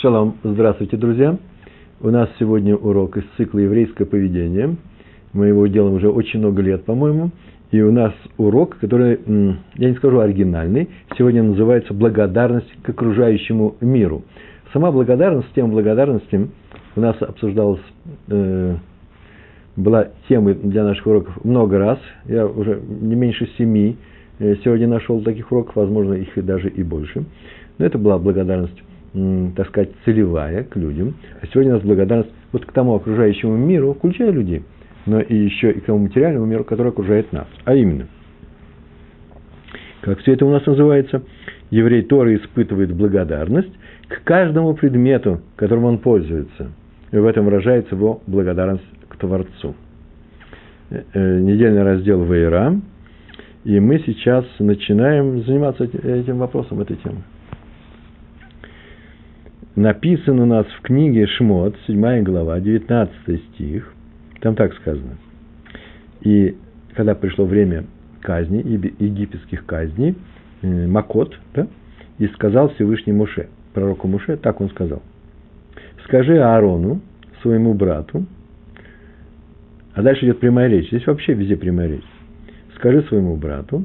Шалом, здравствуйте, друзья. У нас сегодня урок из цикла «Еврейское поведение». Мы его делаем уже очень много лет, по-моему. И у нас урок, который, я не скажу оригинальный, сегодня называется «Благодарность к окружающему миру». Сама благодарность, тема благодарности у нас обсуждалась, э, была темой для наших уроков много раз. Я уже не меньше семи э, сегодня нашел таких уроков, возможно, их и даже и больше. Но это была благодарность так сказать, целевая к людям. А сегодня у нас благодарность вот к тому окружающему миру, включая людей, но и еще и к тому материальному миру, который окружает нас. А именно, как все это у нас называется, еврей Торы испытывает благодарность к каждому предмету, которым он пользуется. И в этом выражается его благодарность к Творцу. Э, э, недельный раздел Вейра. И мы сейчас начинаем заниматься этим вопросом, этой темой написан у нас в книге Шмот, 7 глава, 19 стих. Там так сказано. И когда пришло время казни, египетских казней, э, Макот, да, и сказал Всевышний Муше, пророку Муше, так он сказал. Скажи Аарону, своему брату, а дальше идет прямая речь, здесь вообще везде прямая речь. Скажи своему брату,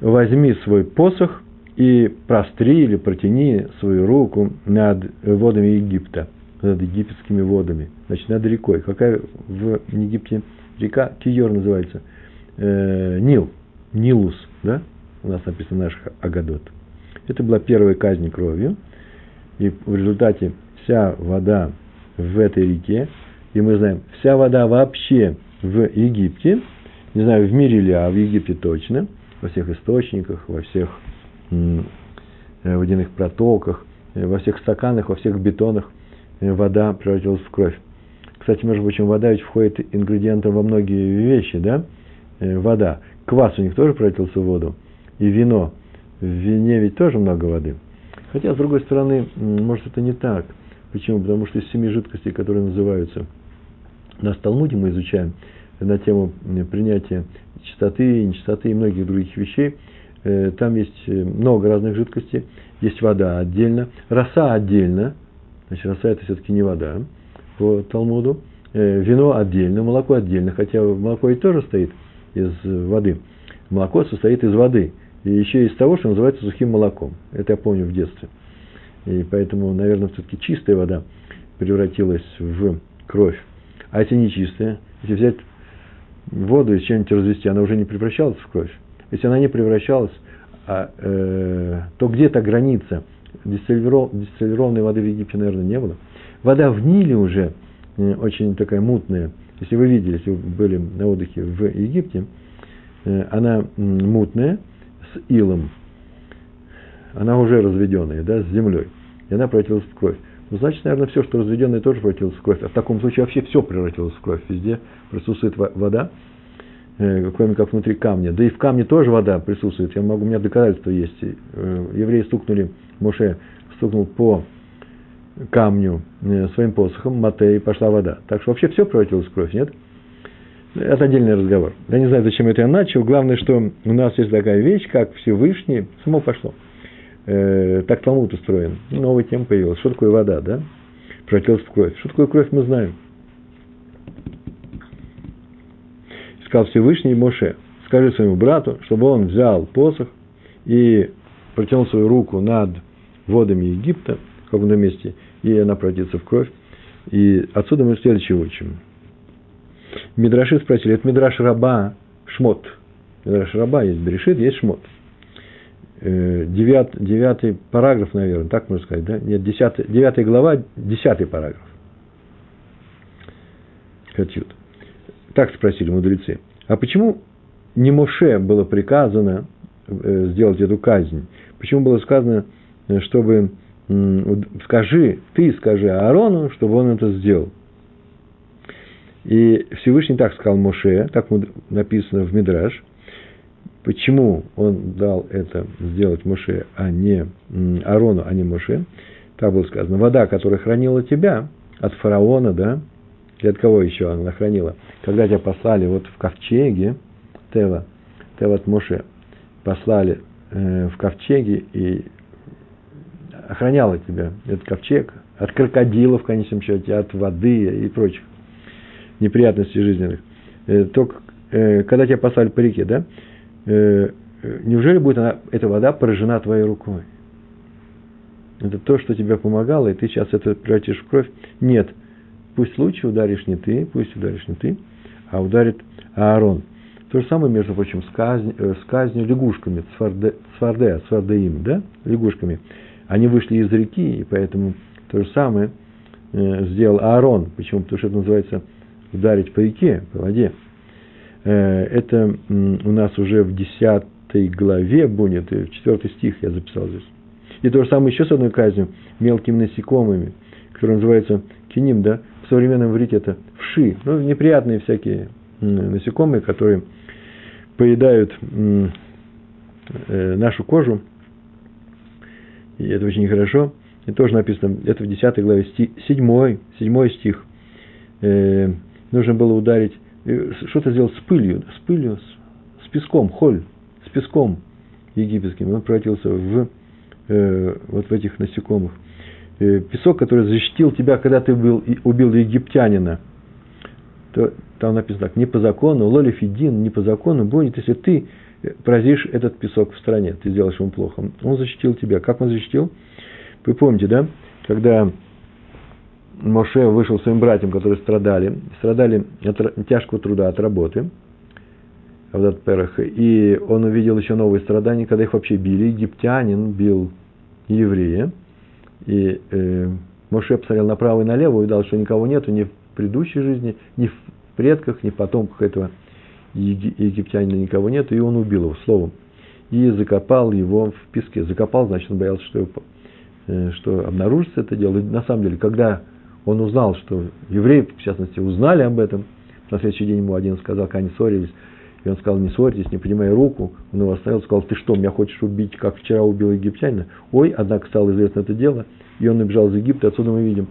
возьми свой посох и простри или протяни свою руку над водами Египта, над египетскими водами, значит, над рекой. Какая в Египте река? Киор называется. Э, Нил, Нилус, да? У нас написано наш Агадот. Это была первая казнь кровью, и в результате вся вода в этой реке, и мы знаем, вся вода вообще в Египте, не знаю, в мире ли, а в Египте точно, во всех источниках, во всех водяных протоках, э, во всех стаканах, во всех бетонах э, вода превратилась в кровь. Кстати, между прочим, вода ведь входит ингредиентом во многие вещи, да? Вода. Квас у них тоже превратился в воду. И вино. В вине ведь тоже много воды. Хотя, с другой стороны, может, это не так. Почему? Потому что из семи жидкостей, которые называются на Талмуде, мы изучаем на тему принятия чистоты, нечистоты и многих других вещей – Э, там есть э, много разных жидкостей, есть вода отдельно, роса отдельно, значит, роса это все-таки не вода по Талмуду, э, вино отдельно, молоко отдельно, хотя молоко и тоже состоит из воды. Молоко состоит из воды, и еще из того, что называется сухим молоком. Это я помню в детстве. И поэтому, наверное, все-таки чистая вода превратилась в кровь. А если не чистая, если взять воду и чем-нибудь развести, она уже не превращалась в кровь. Если она не превращалась, а, э, то где-то граница дистиллированной воды в Египте, наверное, не было. Вода в Ниле уже э, очень такая мутная. Если вы видели, если вы были на отдыхе в Египте, э, она мутная, с илом. Она уже разведенная, да, с землей. И она превратилась в кровь. Ну, значит, наверное, все, что разведенное, тоже превратилось в кровь. А в таком случае вообще все превратилось в кровь. Везде присутствует вода. Э, кроме как внутри камня. Да и в камне тоже вода присутствует. Я могу, у меня доказательства есть. Э, евреи стукнули, Моше стукнул по камню э, своим посохом, Матей, пошла вода. Так что вообще все превратилось в кровь, нет? Это отдельный разговор. Я не знаю, зачем это я начал. Главное, что у нас есть такая вещь, как Всевышний, само пошло. Так Талмуд устроен. Новая тема появилась. Что такое вода, да? Превратилась в кровь. Что такое кровь, мы знаем. Сказал Всевышний Моше, скажи своему брату, чтобы он взял посох и протянул свою руку над водами Египта, в каком-то месте, и она пройдется в кровь. И отсюда мы следующее учим. Мидраши спросили, это Мидраш Раба Шмот. Мидраш Раба есть Берешит, есть Шмот. Э, девят, девятый параграф, наверное, так можно сказать, да? Нет, десятый, девятая глава, десятый параграф. Катют. Так спросили мудрецы. А почему не Моше было приказано э, сделать эту казнь? Почему было сказано, э, чтобы скажи, ты скажи Аарону, чтобы он это сделал? И Всевышний так сказал Моше, так написано в Мидраш, почему он дал это сделать Моше, а не Аарону, а не Моше. Так было сказано, вода, которая хранила тебя от фараона, да, от кого еще она хранила? Когда тебя послали вот в ковчеге, Тева, Тева от Моше, послали э, в ковчеге и охраняла тебя этот ковчег от крокодилов, в конечном счете, от воды и прочих неприятностей жизненных. Э, только э, когда тебя послали по реке, да, э, неужели будет она, эта вода поражена твоей рукой? Это то, что тебе помогало, и ты сейчас это превратишь в кровь. Нет, пусть лучше ударишь не ты, пусть ударишь не ты, а ударит Аарон. То же самое, между прочим, с, казнь, с казнью лягушками, цварде, цварде, цвардеим, да, лягушками. Они вышли из реки, и поэтому то же самое э, сделал Аарон. Почему? Потому что это называется ударить по реке, по воде. Э, это у нас уже в 10 главе будет, 4 стих я записал здесь. И то же самое еще с одной казнью, мелкими насекомыми, которые называются киним, да, современном иврите это вши, ну, неприятные всякие насекомые, которые поедают э, нашу кожу, и это очень хорошо. И тоже написано, это в 10 главе, 7, 7 стих. Э, нужно было ударить, э, что-то сделать с пылью, с пылью, с, с песком, холь, с песком египетским. Он превратился в э, вот в этих насекомых. Э, песок, который защитил тебя, когда ты убил, убил египтянина. То, там написано так, не по закону, лоли фидин, не по закону будет, если ты поразишь этот песок в стране, ты сделаешь ему плохо. Он защитил тебя. Как он защитил? Вы помните, да? Когда Моше вышел своим братьям, которые страдали, страдали от тяжкого труда, от работы, в Перах, и он увидел еще новые страдания, когда их вообще били. Египтянин бил еврея, и э, Моше посмотрел направо и налево, увидел, что никого нету ни в предыдущей жизни, ни в предках, ни в потомках этого египтянина никого нету, и он убил его словом. И закопал его в песке. Закопал, значит, он боялся, что, его, э, что обнаружится это дело. И на самом деле, когда он узнал, что евреи, в частности, узнали об этом, на следующий день ему один сказал, как они ссорились, и он сказал, не ссорьтесь, не поднимая руку. Он его остановил, сказал, ты что, меня хочешь убить, как вчера убил египтянина? Ой, однако стало известно это дело, и он набежал из Египта. Отсюда мы видим,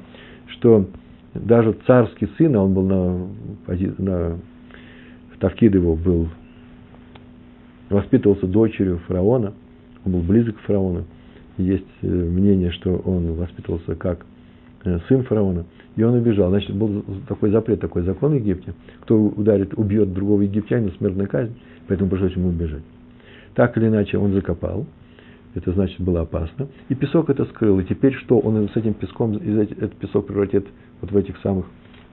что даже царский сын, а он был на, на Тавкид его был, воспитывался дочерью фараона, он был близок к фараону. Есть э, мнение, что он воспитывался как э, сын фараона. И он убежал. Значит, был такой запрет, такой закон в Египте. Кто ударит, убьет другого египтянина, смертная казнь. Поэтому пришлось ему убежать. Так или иначе, он закопал. Это значит, было опасно. И песок это скрыл. И теперь что? Он с этим песком, этот песок превратит вот в этих самых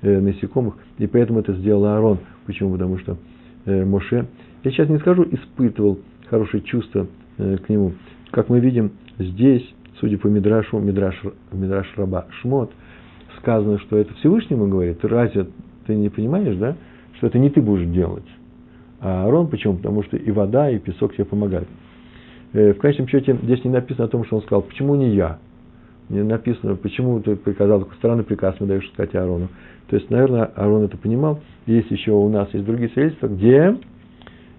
э, насекомых. И поэтому это сделал Аарон. Почему? Потому что э, Моше, я сейчас не скажу, испытывал хорошее чувство э, к нему. Как мы видим здесь, судя по Мидрашу, Мидраш, Мидраш Раба Шмот – сказано, что это Всевышнему говорит, разве ты не понимаешь, да, что это не ты будешь делать? А Аарон почему? Потому что и вода, и песок тебе помогают. Э, в конечном счете здесь не написано о том, что он сказал, почему не я? Не написано, почему ты приказал, такой странный приказ мы даешь сказать Аарону. То есть, наверное, Аарон это понимал. Есть еще у нас есть другие свидетельства, где,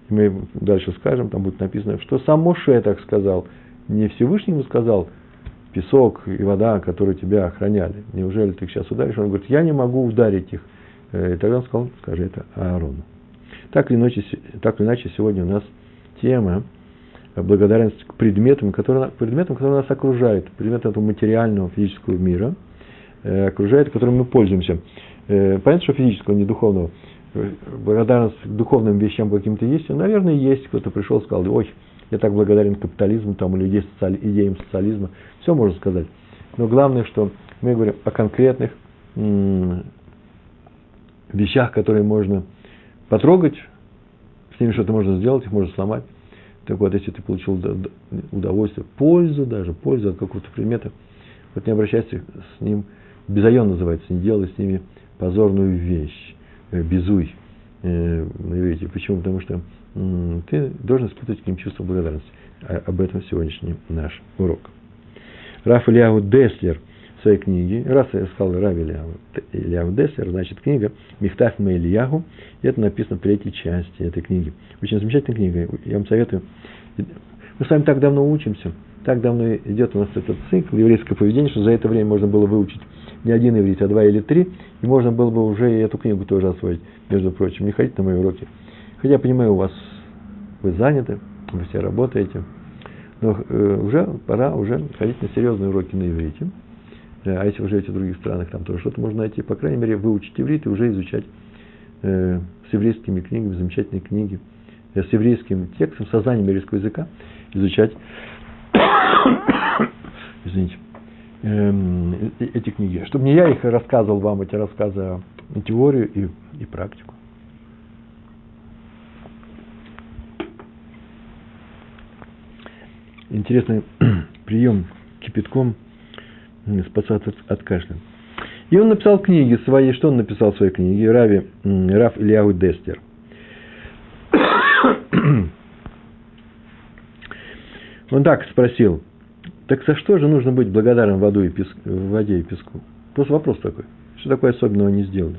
мы дальше скажем, там будет написано, что сам Моше так сказал. Не Всевышнему сказал, песок и вода, которые тебя охраняли. Неужели ты их сейчас ударишь? Он говорит, я не могу ударить их. Э, и тогда он сказал, скажи это Аарону. Так или иначе, так или иначе сегодня у нас тема благодарность к предметам, которые, предметам, которые нас окружают, предметам этого материального физического мира, э, окружает, которым мы пользуемся. Э, понятно, что физического, не духовного. Благодарность к духовным вещам каким-то есть? Наверное, есть. Кто-то пришел и сказал, ой, я так благодарен капитализму там, или идеям, социали, идеям социализма. Все можно сказать. Но главное, что мы говорим о конкретных вещах, которые можно потрогать, с ними что-то можно сделать, их можно сломать. Так вот, если ты получил удовольствие, пользу даже, пользу от какого-то предмета, вот не обращайся с ним, безайон называется, не делай с ними позорную вещь, э, безуй на иврите. Почему? Потому что ты должен испытывать к ним чувство благодарности. А, об этом сегодняшний наш урок. Раф Ильяу Деслер в своей книге, раз я сказал Раф Ильяу, Ильяу Деслер, значит книга Михтаф Мейлияху, и это написано в третьей части этой книги. Очень замечательная книга, я вам советую. Мы с вами так давно учимся, так давно идет у нас этот цикл еврейского поведения, что за это время можно было выучить не один иврит, а два или три, и можно было бы уже и эту книгу тоже освоить, между прочим. Не ходите на мои уроки. Хотя я понимаю, у вас вы заняты, вы все работаете, но э, уже пора уже ходить на серьезные уроки на иврите. а если вы живете в других странах, там тоже что-то можно найти. По крайней мере, выучить иврит и уже изучать э, с еврейскими книгами, замечательные книги, э, с еврейским текстом, сознанием еврейского языка, изучать, извините, э, эти книги. Чтобы не я их рассказывал вам, эти рассказы, а теорию и, и практику. Интересный прием кипятком спасать от, от кашля. И он написал книги свои. Что он написал в своей книге? Рави, Раф Ильяу Дестер. Он так спросил, так за что же нужно быть благодарным воду и песк, воде и песку? Просто вопрос такой. Что такое особенного не сделали?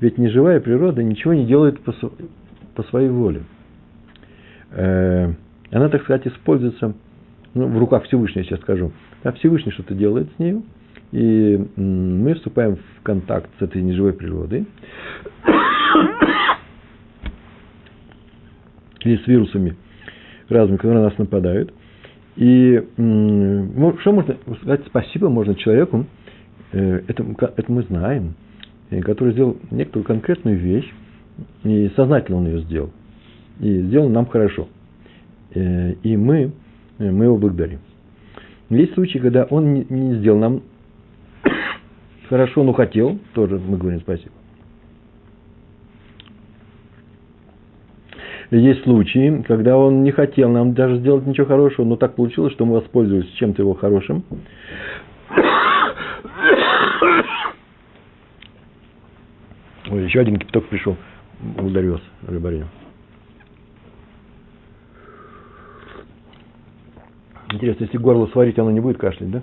Ведь неживая природа ничего не делает по, по своей воле. Э, она, так сказать, используется ну, в руках Всевышнего, сейчас скажу. А Всевышний что-то делает с ней, и мы вступаем в контакт с этой неживой природой, или с вирусами разными, которые на нас нападают. И что можно сказать спасибо можно человеку, э, это, это мы знаем, э, который сделал некоторую конкретную вещь, и сознательно он ее сделал, и сделал нам хорошо. Э, и мы, мы его благодарим. Есть случаи, когда он не сделал нам хорошо, но хотел, тоже мы говорим спасибо. Есть случаи, когда он не хотел нам даже сделать ничего хорошего, но так получилось, что мы воспользовались чем-то его хорошим. Ой, еще один кипяток пришел. Вас, Рыбарин. Интересно, если горло сварить, оно не будет кашлять, да?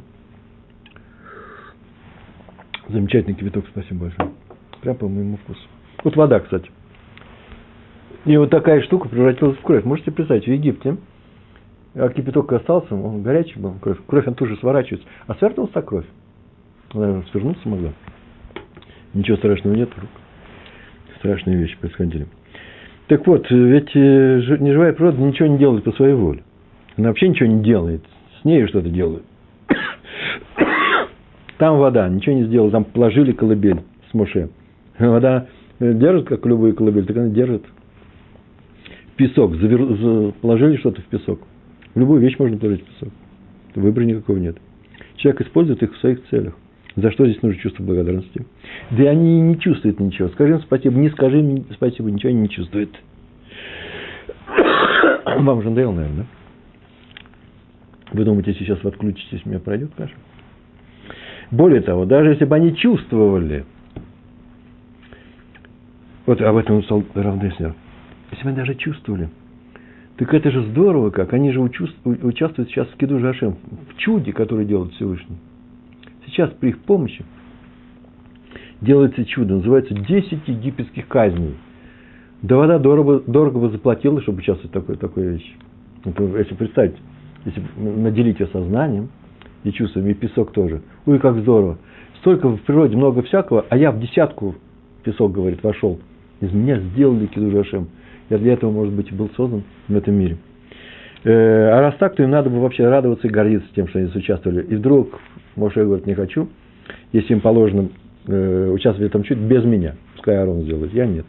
Замечательный кипяток, спасибо большое. Прям по моему вкусу. Вот вода, кстати. И вот такая штука превратилась в кровь. Можете представить, в Египте, а кипяток остался, он горячий был, кровь. Кровь, он тут же сворачивается. А свернулась так кровь. Наверное, свернуться могла. Ничего страшного нет. Страшные вещи происходили. Так вот, ведь э, неживая природа ничего не делает по своей воле. Она вообще ничего не делает. С ней что-то делают. Там вода, ничего не сделала. Там положили колыбель с Моше. Вода держит, как любую колыбель, так она держит. Песок. Завер... Положили что-то в песок. В любую вещь можно положить в песок. Выбора никакого нет. Человек использует их в своих целях. За что здесь нужно чувство благодарности? Да они не чувствуют ничего. Скажи им спасибо, не скажи им спасибо, ничего они не чувствуют. Вам же надоело, наверное, да? Вы думаете, сейчас вы отключитесь, меня пройдет каша? Более того, даже если бы они чувствовали, вот об этом написал Равдеснер, если бы они даже чувствовали, так это же здорово как, они же участвуют сейчас в Киду Жашем, в чуде, которое делает Всевышний. Сейчас при их помощи делается чудо, называется 10 египетских казней. Да вода дорого, дорого бы заплатила, чтобы участвовать в такой, такой вещи. Если представить, если наделить ее сознанием и чувствами, и песок тоже. Ой, как здорово. Столько в природе много всякого, а я в десятку, песок говорит, вошел. Из меня сделали кидушашем. Я для этого, может быть, и был создан в этом мире. Э, а раз так, то им надо бы вообще радоваться и гордиться тем, что они участвовали. И вдруг, Моше говорит, не хочу, если им положено э, участвовать в этом чуде без меня. Пускай Арон сделает, я нет.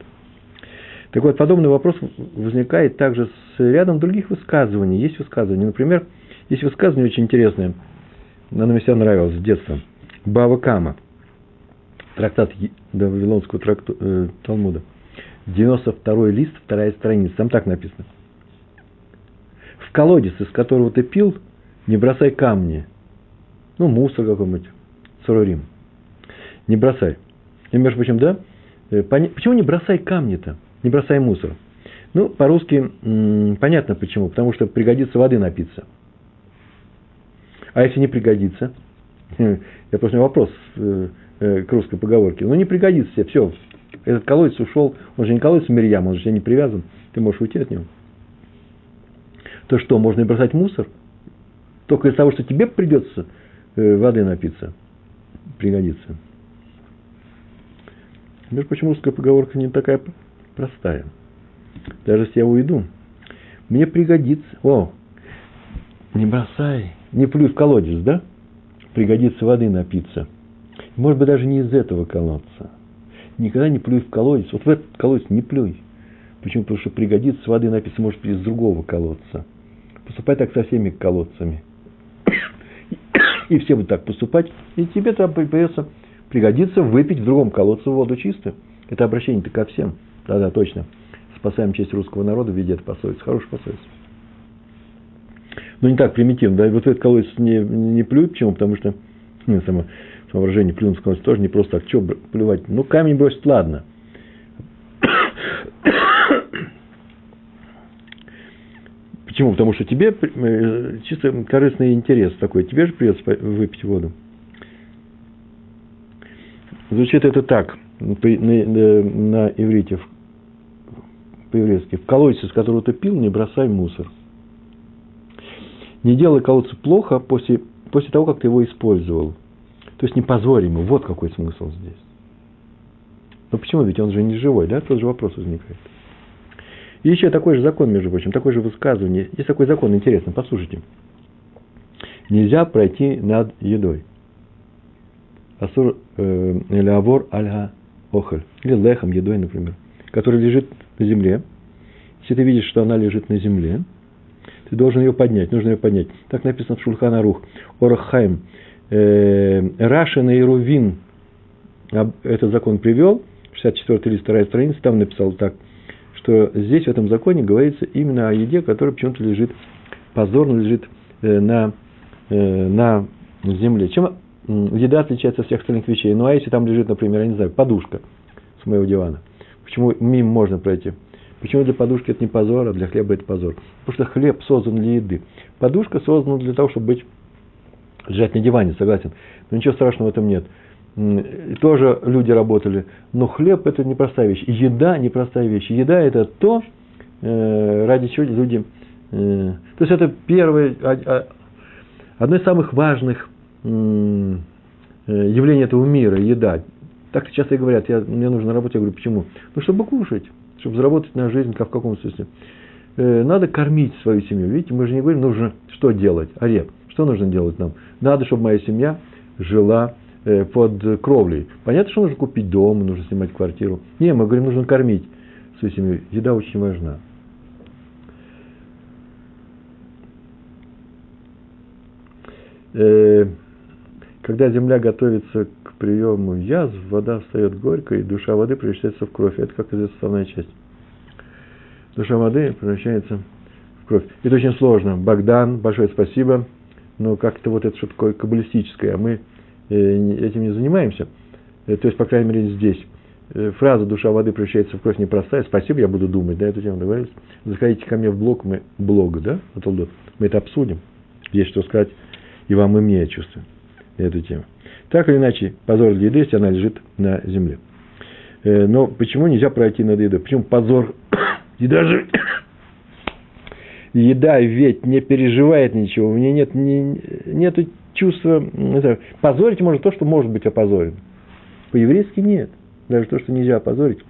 Так вот, подобный вопрос возникает также с рядом других высказываний. Есть высказывания, например, есть высказывание очень интересное, оно мне всегда нравилось с детства. Бава Кама, трактат Вавилонского тракту, э, Талмуда. 92 лист, вторая страница, там так написано. В колодец, из которого ты пил, не бросай камни. Ну, мусор какой-нибудь, сурорим. Не бросай. И, между прочим, да, э, почему не бросай камни-то? не бросай мусор. Ну, по-русски понятно почему. Потому что пригодится воды напиться. А если не пригодится? Я просто вопрос э, э, к русской поговорке. Ну, не пригодится все. Этот колодец ушел, он же не колодец Мирьям, он же не привязан. Ты можешь уйти от него. То что, можно и бросать мусор? Только из-за того, что тебе придется э, воды напиться, пригодится. Между прочим, русская поговорка не такая простая. Даже если я уйду, мне пригодится. О, не бросай, не плюй в колодец, да? пригодится воды напиться. Может быть, даже не из этого колодца. Никогда не плюй в колодец. Вот в этот колодец не плюй. Почему? Потому что пригодится воды напиться, может быть, из другого колодца. Поступай так со всеми колодцами. И все будут так поступать, и тебе там придется пригодится выпить в другом колодце воду чистую. Это обращение-то ко всем. Да-да, точно. Спасаем честь русского народа в виде этой пословицы. Хорошая пословица. Но не так примитивно. Да? Вот этот колодец не, не плюй. Почему? Потому что ну, само, само выражение плюнуть колодец тоже не просто так. Что плевать? Ну, камень бросить, ладно. Почему? Потому что тебе э, чисто корыстный интерес такой. Тебе же придется выпить воду. Звучит это так, на, на, иврите, по-еврейски. В колодец, из которого ты пил, не бросай мусор. Не делай колодца плохо после, после того, как ты его использовал. То есть не позорь ему. Вот какой смысл здесь. Но почему? Ведь он же не живой, да? Тот же вопрос возникает. И еще такой же закон, между прочим, такое же высказывание. Есть такой закон, интересно, послушайте. Нельзя пройти над едой. Асур э, или авор альга охаль. Или лехом, едой, например. Который лежит на земле. Если ты видишь, что она лежит на земле, ты должен ее поднять, нужно ее поднять. Так написано в Шульхана Рух. Орахайм. Э, Рашин и Рувин этот закон привел, 64 лист, вторая страница, там написал так, что здесь в этом законе говорится именно о еде, которая почему-то лежит, позорно лежит э, на, э, на земле. Чем еда отличается от всех остальных вещей? Ну, а если там лежит, например, я не знаю, подушка с моего дивана, почему мимо можно пройти? Почему для подушки это не позор, а для хлеба это позор? Потому что хлеб создан для еды. Подушка создана для того, чтобы быть, лежать на диване, согласен. Но ничего страшного в этом нет. И тоже люди работали. Но хлеб – это непростая вещь. Еда – непростая вещь. Еда – это то, э, ради чего люди… Э, то есть, это первое, а, а, одно из самых важных э, явлений этого мира – еда. Так часто и говорят, я, мне нужно работать. Я говорю, почему? Ну, чтобы кушать, чтобы заработать на жизнь, как в каком смысле. Надо кормить свою семью. Видите, мы же не говорим, нужно что делать. Ареп, что нужно делать нам? Надо, чтобы моя семья жила Э, под кровлей. Понятно, что нужно купить дом, нужно снимать квартиру. Не, мы говорим, нужно кормить свою семью. Еда очень важна. Э, когда земля готовится к приему язв, вода встает горькой, и душа воды превращается в кровь. Это как известно основная часть. Душа воды превращается в кровь. Это очень сложно. Богдан, большое спасибо. Но как-то вот это что такое каббалистическое. А мы Э, этим не занимаемся. Э, то есть, по крайней мере, здесь. Э, фраза «душа воды превращается в кровь» непростая. Спасибо, я буду думать, да, эту тему договорились. Заходите ко мне в блог, мы, блог, да, мы это обсудим. Есть что сказать и вам, и мне, я чувствую, эту тему. Так или иначе, позор для еды, если она лежит на земле. Но почему нельзя пройти над едой? Почему позор? Еда же... Еда ведь не переживает ничего. У нее нет, не, нету чувство, это, позорить можно то, что может быть опозорено. По-еврейски нет. Даже то, что нельзя опозорить,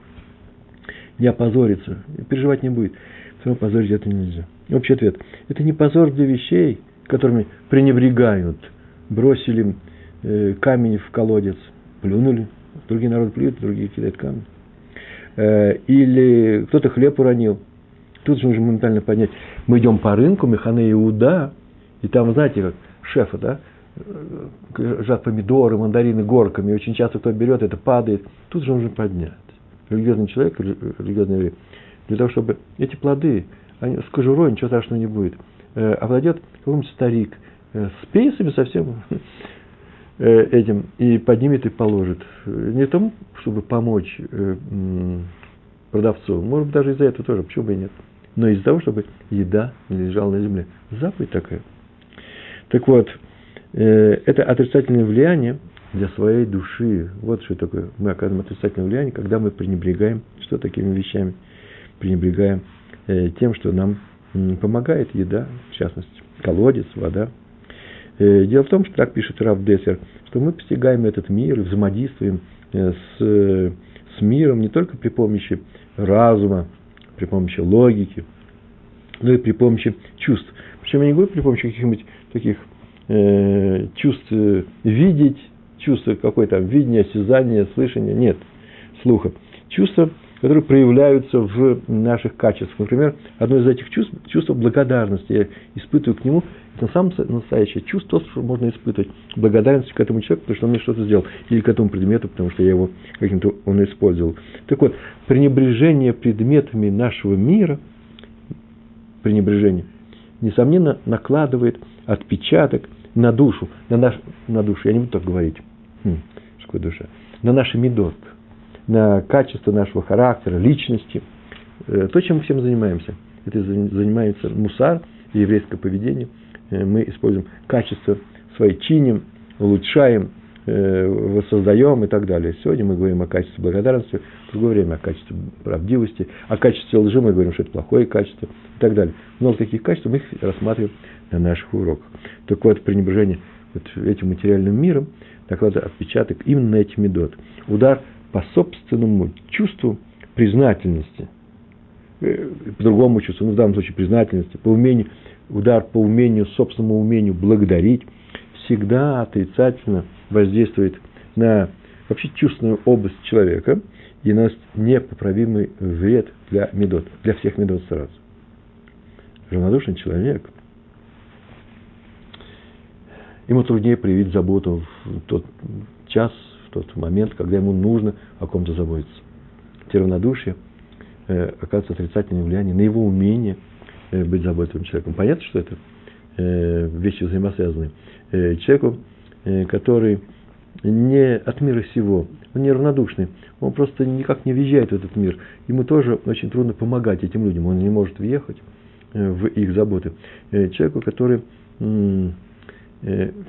не опозорится, переживать не будет. Все равно позорить это нельзя. Общий ответ. Это не позор для вещей, которыми пренебрегают. Бросили э, камень в колодец, плюнули. Другие народы плюют, другие кидают камни. Э, или кто-то хлеб уронил. Тут же нужно моментально поднять. Мы идем по рынку, Механе Иуда, и там, знаете, как шефа, да, лежат помидоры, мандарины горками, очень часто кто берет, это падает, тут же нужно поднять. Религиозный человек, религиозный еврей, для того, чтобы эти плоды, они, с кожурой ничего страшного не будет, э, обладет какой-нибудь старик э, с пейсами совсем э, этим, и поднимет и положит. Не тому, чтобы помочь э, продавцу, может быть, даже из-за этого тоже, почему бы и нет, но из-за того, чтобы еда не лежала на земле. Заповедь такая. Так вот, Э, это отрицательное влияние для своей души. Вот что такое. Мы оказываем отрицательное влияние, когда мы пренебрегаем что такими вещами, пренебрегаем э, тем, что нам помогает еда, в частности, колодец, вода. Э, дело в том, что так пишет Раф Дессер, что мы постигаем этот мир, взаимодействуем с, с миром не только при помощи разума, при помощи логики, но и при помощи чувств. Причем я не говорю при помощи каких-нибудь таких э, чувств видеть, чувство какое то видение, осязание, слышание, нет, слуха. Чувства, которые проявляются в наших качествах. Например, одно из этих чувств – чувство благодарности. Я испытываю к нему это самое настоящее чувство, что можно испытывать благодарность к этому человеку, потому что он мне что-то сделал, или к этому предмету, потому что я его каким-то он использовал. Так вот, пренебрежение предметами нашего мира, пренебрежение, несомненно, накладывает отпечаток на душу, на, наш, на душу, я не буду так говорить, хм, что душа, на наши медот, на качество нашего характера, личности, э, то, чем мы всем занимаемся. Это занимается мусар, еврейское поведение – мы используем качество свои, чиним, улучшаем, э, воссоздаем и так далее. Сегодня мы говорим о качестве благодарности, в другое время о качестве правдивости, о качестве лжи мы говорим, что это плохое качество и так далее. Много таких качеств мы их рассматриваем на наших уроках. Так вот, пренебрежение вот этим материальным миром накладывает отпечаток именно на эти медот. Удар по собственному чувству признательности, э, по другому чувству, ну, в данном случае признательности, по умению удар по умению, собственному умению благодарить, всегда отрицательно воздействует на вообще чувственную область человека и наносит непоправимый вред для медот, для всех медот сразу. Равнодушный человек, ему труднее проявить заботу в тот час, в тот момент, когда ему нужно о ком-то заботиться. Те равнодушие э, оказывает отрицательное влияние на его умение – быть заботливым человеком. Понятно, что это э, вещи взаимосвязаны. Э, человеку, который не от мира сего, он не равнодушный, он просто никак не въезжает в этот мир. Ему тоже очень трудно помогать этим людям, он не может въехать в их заботы. Человеку, который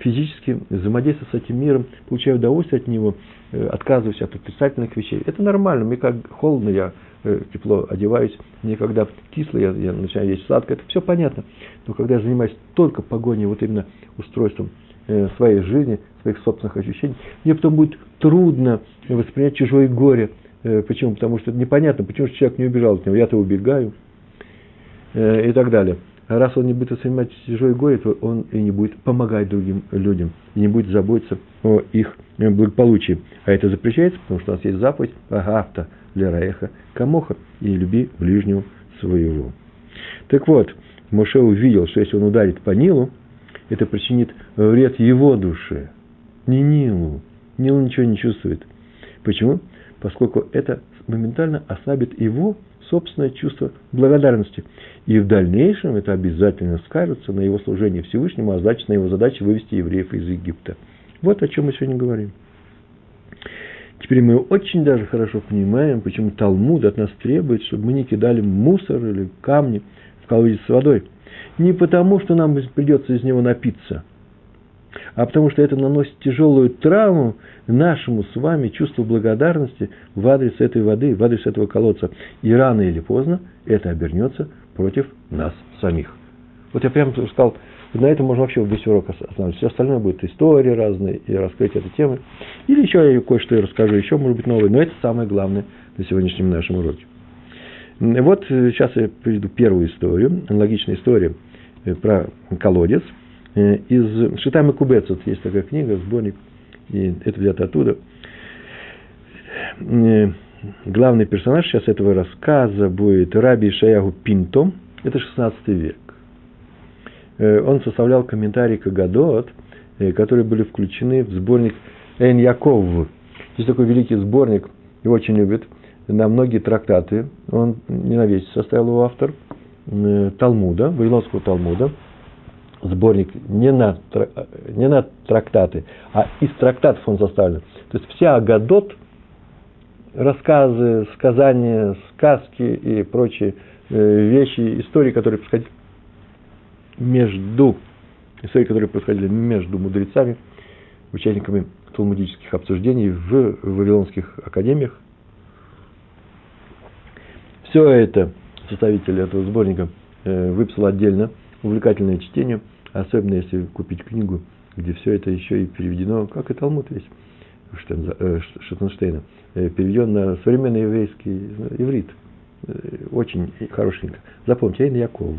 физически взаимодействует с этим миром, получая удовольствие от него, отказываясь от отрицательных вещей. Это нормально, мне как холодно, я Э, тепло одеваюсь, мне когда кисло, я, я начинаю есть сладкое, это все понятно. Но когда я занимаюсь только погоней, вот именно устройством э, своей жизни, своих собственных ощущений, мне потом будет трудно воспринять чужое горе. Э, почему? Потому что непонятно, почему человек не убежал от него, я-то убегаю и так далее. Раз он не будет воспринимать чужое горе, то он и не будет помогать другим людям, и не будет заботиться о их благополучии. А это запрещается, потому что у нас есть заповедь «Агавта», Лераеха Камоха и люби ближнего своего. Так вот, Моше увидел, что если он ударит по Нилу, это причинит вред его душе, не Нилу. Нил ничего не чувствует. Почему? Поскольку это моментально ослабит его собственное чувство благодарности. И в дальнейшем это обязательно скажется на его служении Всевышнему, а значит на его задаче вывести евреев из Египта. Вот о чем мы сегодня говорим. Теперь мы очень даже хорошо понимаем, почему Талмуд от нас требует, чтобы мы не кидали мусор или камни в колодец с водой. Не потому, что нам придется из него напиться, а потому что это наносит тяжелую травму нашему с вами чувству благодарности в адрес этой воды, в адрес этого колодца. И рано или поздно это обернется против нас самих. Вот я прямо сказал, на этом можно вообще весь урок останавливаться. Все остальное будет истории разные и раскрытие этой темы. Или еще я кое-что расскажу, еще может быть новое. Но это самое главное на сегодняшнем нашем уроке. Вот э, сейчас я приведу первую историю, аналогичная история э, про колодец. Э, из Шитамы Кубец, вот есть такая книга, сборник, и это взято оттуда. Главный персонаж сейчас этого рассказа будет Раби Шаягу Пинто, это 16 век. Э, он составлял комментарии к Агадот, э, которые были включены в сборник Эн Яков. Есть такой великий сборник, его очень любят, на многие трактаты. Он не на весь составил его автор. Э, Талмуда, Вавилонского Талмуда. Сборник не на, не на трактаты, а из трактатов он составлен. То есть вся Агадот, рассказы, сказания, сказки и прочие вещи, истории, которые происходили между, истории, которые происходили между мудрецами, участниками талмудических обсуждений в вавилонских академиях. Все это составитель этого сборника э, выписал отдельно, увлекательное чтение, особенно если купить книгу, где все это еще и переведено, как и Талмуд весь э, Шеттенштейна, э, переведен на современный еврейский иврит. Очень хорошенько. Запомните, Эйн Яков.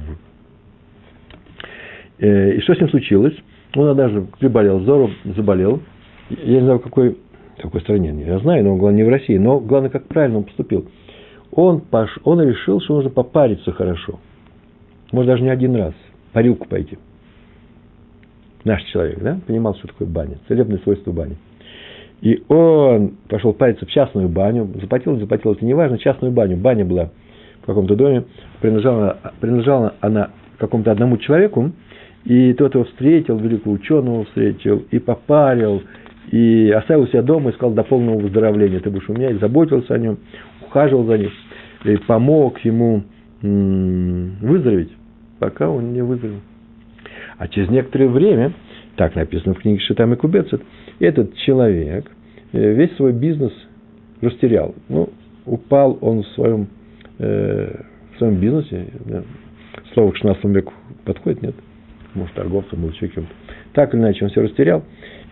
Э, и что с ним случилось? Он однажды приболел, здорово заболел. Я не знаю, в какой, какой стране, я знаю, но главное не в России. Но главное, как правильно он поступил. Он, пош, он решил, что нужно попариться хорошо. Может, даже не один раз. Парилку пойти. Наш человек, да, понимал, что такое баня, целебные свойства бани. И он пошел париться в частную баню, заплатил, заплатил, это не важно, частную баню. Баня была в каком-то доме, принадлежала, принадлежала она какому-то одному человеку, и тот его встретил, великого ученого встретил, и попарил, и оставил себя дома и сказал до полного выздоровления. Ты будешь у меня, и заботился о нем, ухаживал за ним, и помог ему выздороветь, пока он не выздоровел. А через некоторое время, так написано в книге Шитам и Кубецет, этот человек э, весь свой бизнес растерял. Ну, упал он в своем, э, в своем бизнесе. Слово к 16 веку подходит, нет? Может, торговцем, может, еще кем-то. Так или иначе, он все растерял.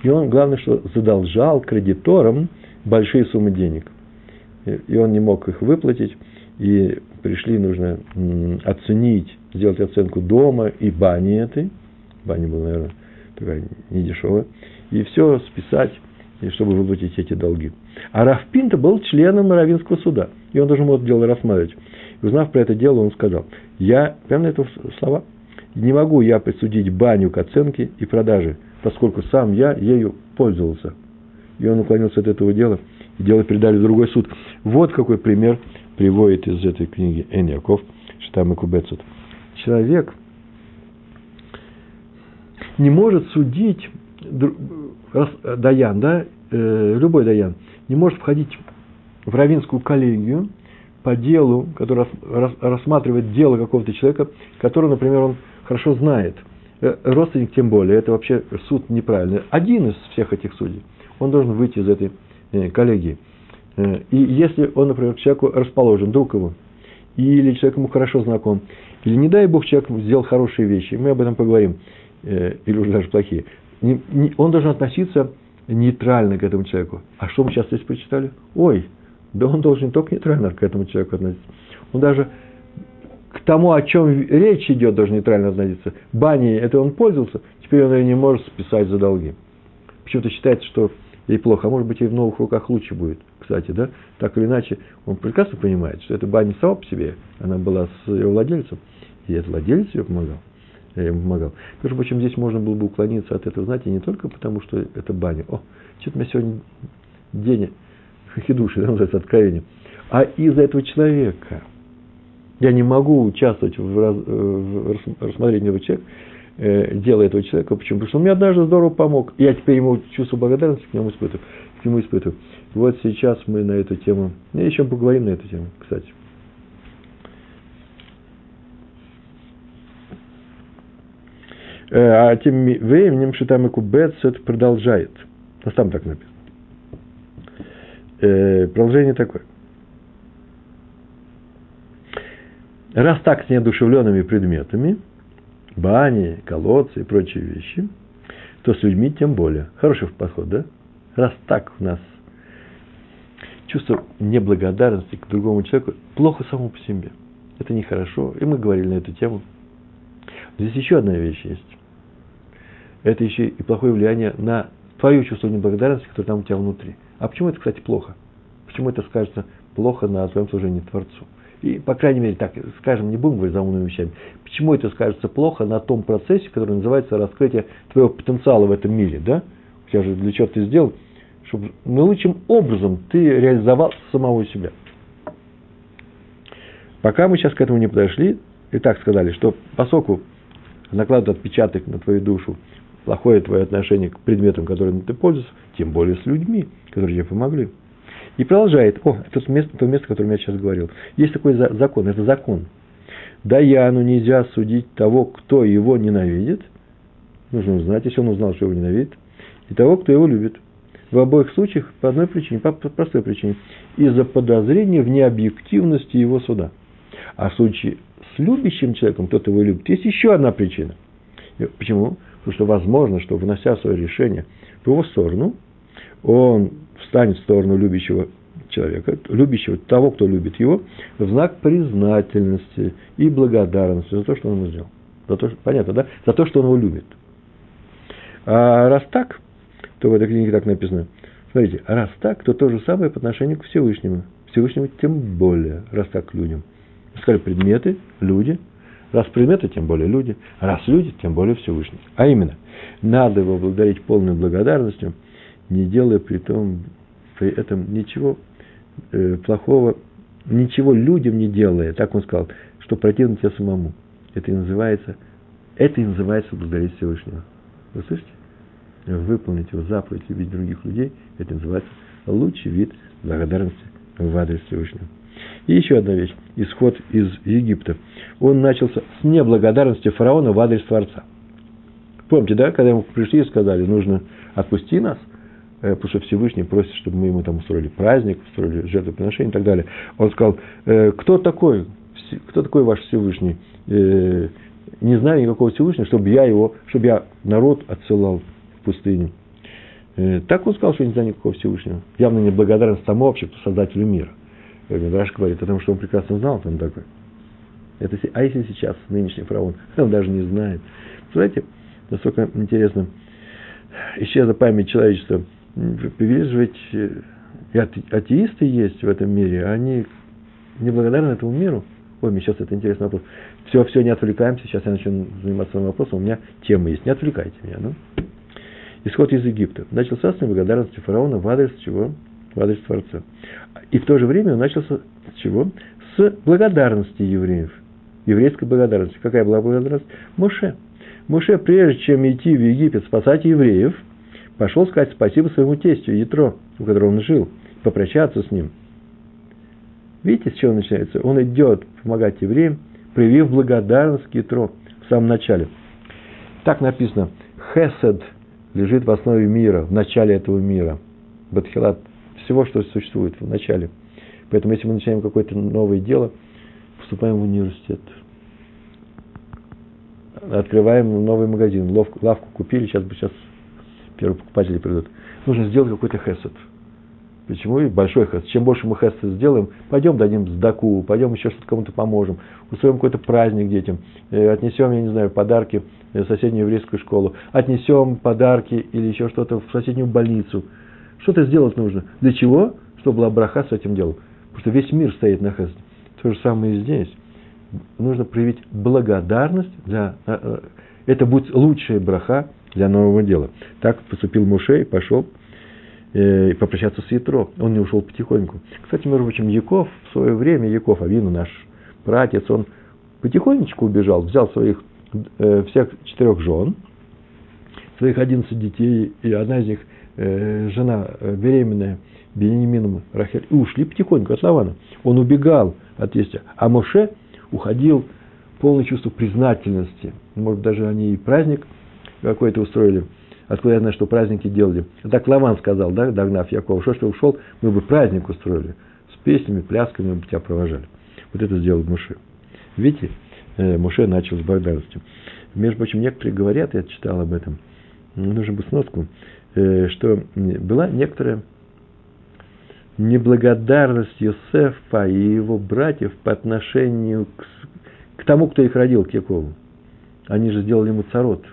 И он, главное, что задолжал кредиторам большие суммы денег. И он не мог их выплатить. И пришли, нужно оценить, сделать оценку дома и бани этой. Баня была, наверное, такая недешевая и все списать, и чтобы выплатить эти долги. А Рафпинта был членом Равинского суда, и он должен был это дело рассматривать. И узнав про это дело, он сказал, я, прямо на это слова, не могу я присудить баню к оценке и продаже, поскольку сам я ею пользовался. И он уклонился от этого дела, и дело передали в другой суд. Вот какой пример приводит из этой книги Эньяков, Штам и Кубецут. Человек не может судить Даян, да, э, любой Даян, не может входить в равинскую коллегию по делу, который рассматривает дело какого-то человека, который, например, он хорошо знает. Э, родственник тем более, это вообще суд неправильный. Один из всех этих судей, он должен выйти из этой э, коллегии. И если он, например, к человеку расположен, друг его, или человек ему хорошо знаком, или, не дай Бог, человек сделал хорошие вещи, мы об этом поговорим, или уже даже плохие, он должен относиться нейтрально к этому человеку. А что мы сейчас здесь прочитали? Ой, да он должен не только нейтрально к этому человеку относиться. Он даже к тому, о чем речь идет, должен нейтрально относиться. Бани, это он пользовался, теперь он ее не может списать за долги. Почему-то считается, что ей плохо, а может быть, и в новых руках лучше будет, кстати, да? Так или иначе, он прекрасно понимает, что эта баня сама по себе, она была с ее владельцем, и этот владелец ее помогал я ему помогал. Между прочим, здесь можно было бы уклониться от этого, знаете, не только потому, что это баня. О, что-то у меня сегодня день хидуши, да, называется, откровение. А из-за этого человека. Я не могу участвовать в, раз, в рассмотрении этого человека, э, дела этого человека. Почему? Потому что он мне однажды здорово помог. Я теперь ему чувство благодарности к нему испытываю. К нему испытываю. Вот сейчас мы на эту тему, еще поговорим на эту тему, кстати. Э, а тем временем Шитам и Кубец это продолжает. У нас там так написано. Э, продолжение такое. Раз так с неодушевленными предметами, бани, колодцы и прочие вещи, то с людьми тем более. Хороший подход, да? Раз так у нас чувство неблагодарности к другому человеку плохо само по себе. Это нехорошо. И мы говорили на эту тему. Здесь еще одна вещь есть это еще и плохое влияние на твое чувство неблагодарности, которое там у тебя внутри. А почему это, кстати, плохо? Почему это скажется плохо на твоем служении Творцу? И, по крайней мере, так, скажем, не будем говорить за умными вещами. Почему это скажется плохо на том процессе, который называется раскрытие твоего потенциала в этом мире, да? У тебя же для чего ты сделал? Чтобы наилучшим образом ты реализовал самого себя. Пока мы сейчас к этому не подошли, и так сказали, что поскольку накладывает отпечаток на твою душу плохое твое отношение к предметам, которыми ты пользуешься, тем более с людьми, которые тебе помогли. И продолжает. О, это место, то место, о котором я сейчас говорил. Есть такой закон, это закон. Даяну нельзя судить того, кто его ненавидит. Нужно узнать, если он узнал, что его ненавидит. И того, кто его любит. В обоих случаях по одной причине, по простой причине. Из-за подозрения в необъективности его суда. А в случае с любящим человеком, кто-то его любит, есть еще одна причина. Почему? Потому что возможно, что вынося свое решение в его сторону, он встанет в сторону любящего человека, любящего того, кто любит его, в знак признательности и благодарности за то, что он ему сделал. За то, что, понятно, да? За то, что он его любит. А раз так, то в этой книге так написано. Смотрите, раз так, то то же самое по отношению к Всевышнему. Всевышнему тем более, раз так к людям. Сказали предметы, люди. Раз предметы, тем более люди. Раз люди, тем более Всевышний. А именно, надо его благодарить полной благодарностью, не делая при том, при этом ничего э, плохого, ничего людям не делая, так он сказал, что противно тебе самому. Это и называется, это и называется благодарить Всевышнего. Вы слышите? Выполнить его заповедь, любить других людей, это называется лучший вид благодарности в адрес Всевышнего. И еще одна вещь. Исход из Египта. Он начался с неблагодарности фараона в адрес Творца. Помните, да, когда ему пришли и сказали, нужно отпусти нас, э, потому что Всевышний просит, чтобы мы ему там устроили праздник, устроили жертвоприношение и так далее. Он сказал, «Э, кто такой, кто такой ваш Всевышний? Э, не знаю никакого Всевышнего, чтобы я его, чтобы я народ отсылал в пустыню. Так он сказал, что не знаю никакого Всевышнего. Явно неблагодарность тому вообще, создателю мира. Мидраш говорит о том, что он прекрасно знал, кто он такой. Это, а если сейчас нынешний фараон, он даже не знает. Знаете, насколько интересно, исчезла память человечества. Видишь, ведь э, и атеисты есть в этом мире, а они неблагодарны этому миру. Ой, мне сейчас это интересный вопрос. Все, все, не отвлекаемся, сейчас я начну заниматься своим вопросом, у меня тема есть, не отвлекайте меня. Ну? Исход из Египта. Начался с неблагодарности фараона в адрес чего? В адрес Творца. И в то же время он начался с чего? С благодарности евреев. Еврейской благодарности. Какая была благодарность? Моше. Моше, прежде чем идти в Египет спасать евреев, пошел сказать спасибо своему тестю Ятро, у которого он жил, попрощаться с ним. Видите, с чего начинается? Он идет помогать евреям, проявив благодарность к Ятро в самом начале. Так написано. Хесед лежит в основе мира, в начале этого мира. Батхилат всего, что существует в начале. Поэтому, если мы начинаем какое-то новое дело, вступаем в университет – открываем новый магазин, лавку, купили, сейчас бы сейчас первые покупатели придут. Нужно сделать какой-то хесед. Почему? И большой хесед. Чем больше мы хесед сделаем, пойдем дадим сдаку, пойдем еще что-то кому-то поможем, устроим какой-то праздник детям, э, отнесем, я не знаю, подарки в соседнюю еврейскую школу, отнесем подарки или еще что-то в соседнюю больницу. Что-то сделать нужно. Для чего? Чтобы была браха с этим делом. Потому что весь мир стоит на хесед. То же самое и здесь нужно проявить благодарность для... Э, э, это будет лучшая браха для нового дела. Так поступил Муше и пошел э, и попрощаться с Ятро. Он не ушел потихоньку. Кстати, между прочим, Яков в свое время, Яков, Авину наш братец, он потихонечку убежал, взял своих всех четырех жен, своих одиннадцать детей, и одна из них жена беременная Бенемином Рахель, и ушли потихоньку от Лавана. Он убегал от тестя. А Моше уходил полное чувство признательности. Может, даже они и праздник какой-то устроили. Откуда я знаю, что праздники делали. Так Лаван сказал, да, догнав Якова, что, что ушел, мы бы праздник устроили. С песнями, плясками мы бы тебя провожали. Вот это сделал Муше. Видите, э, Муше начал с благодарностью. Между прочим, некоторые говорят, я читал об этом, нужно бы сноску, э, что была некоторая неблагодарность Йосефа и его братьев по отношению к, к тому, кто их родил, к Якову. Они же сделали ему царот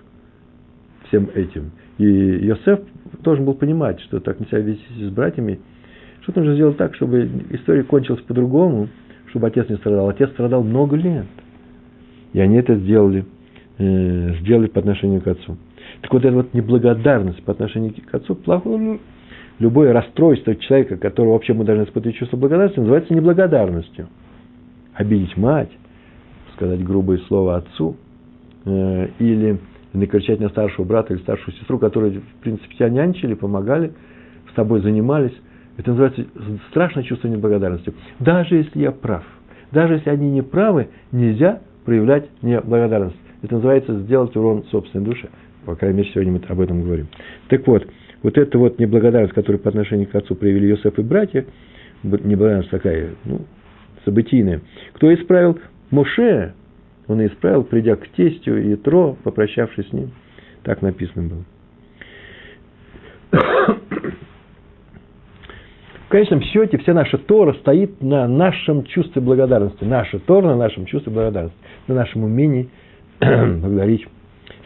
всем этим. И Йосеф должен был понимать, что так нельзя вести с братьями. Что нужно сделать так, чтобы история кончилась по-другому, чтобы отец не страдал. Отец страдал много лет. И они это сделали, э, сделали по отношению к отцу. Так вот, эта вот неблагодарность по отношению к отцу плохо, любое расстройство человека, которого вообще мы должны испытывать чувство благодарности, называется неблагодарностью. Обидеть мать, сказать грубое слово отцу, э, или накричать на старшего брата или старшую сестру, которые, в принципе, тебя нянчили, помогали, с тобой занимались. Это называется страшное чувство неблагодарности. Даже если я прав, даже если они не правы, нельзя проявлять неблагодарность. Это называется сделать урон собственной душе. По крайней мере, сегодня мы об этом говорим. Так вот, вот эта вот неблагодарность, которую по отношению к отцу проявили Йосеф и братья, неблагодарность такая, ну, событийная. Кто исправил? Моше. Он исправил, придя к тестю и Тро, попрощавшись с ним. Так написано было. В конечном счете, вся наша Тора стоит на нашем чувстве благодарности. Наша Тора на нашем чувстве благодарности. На нашем умении благодарить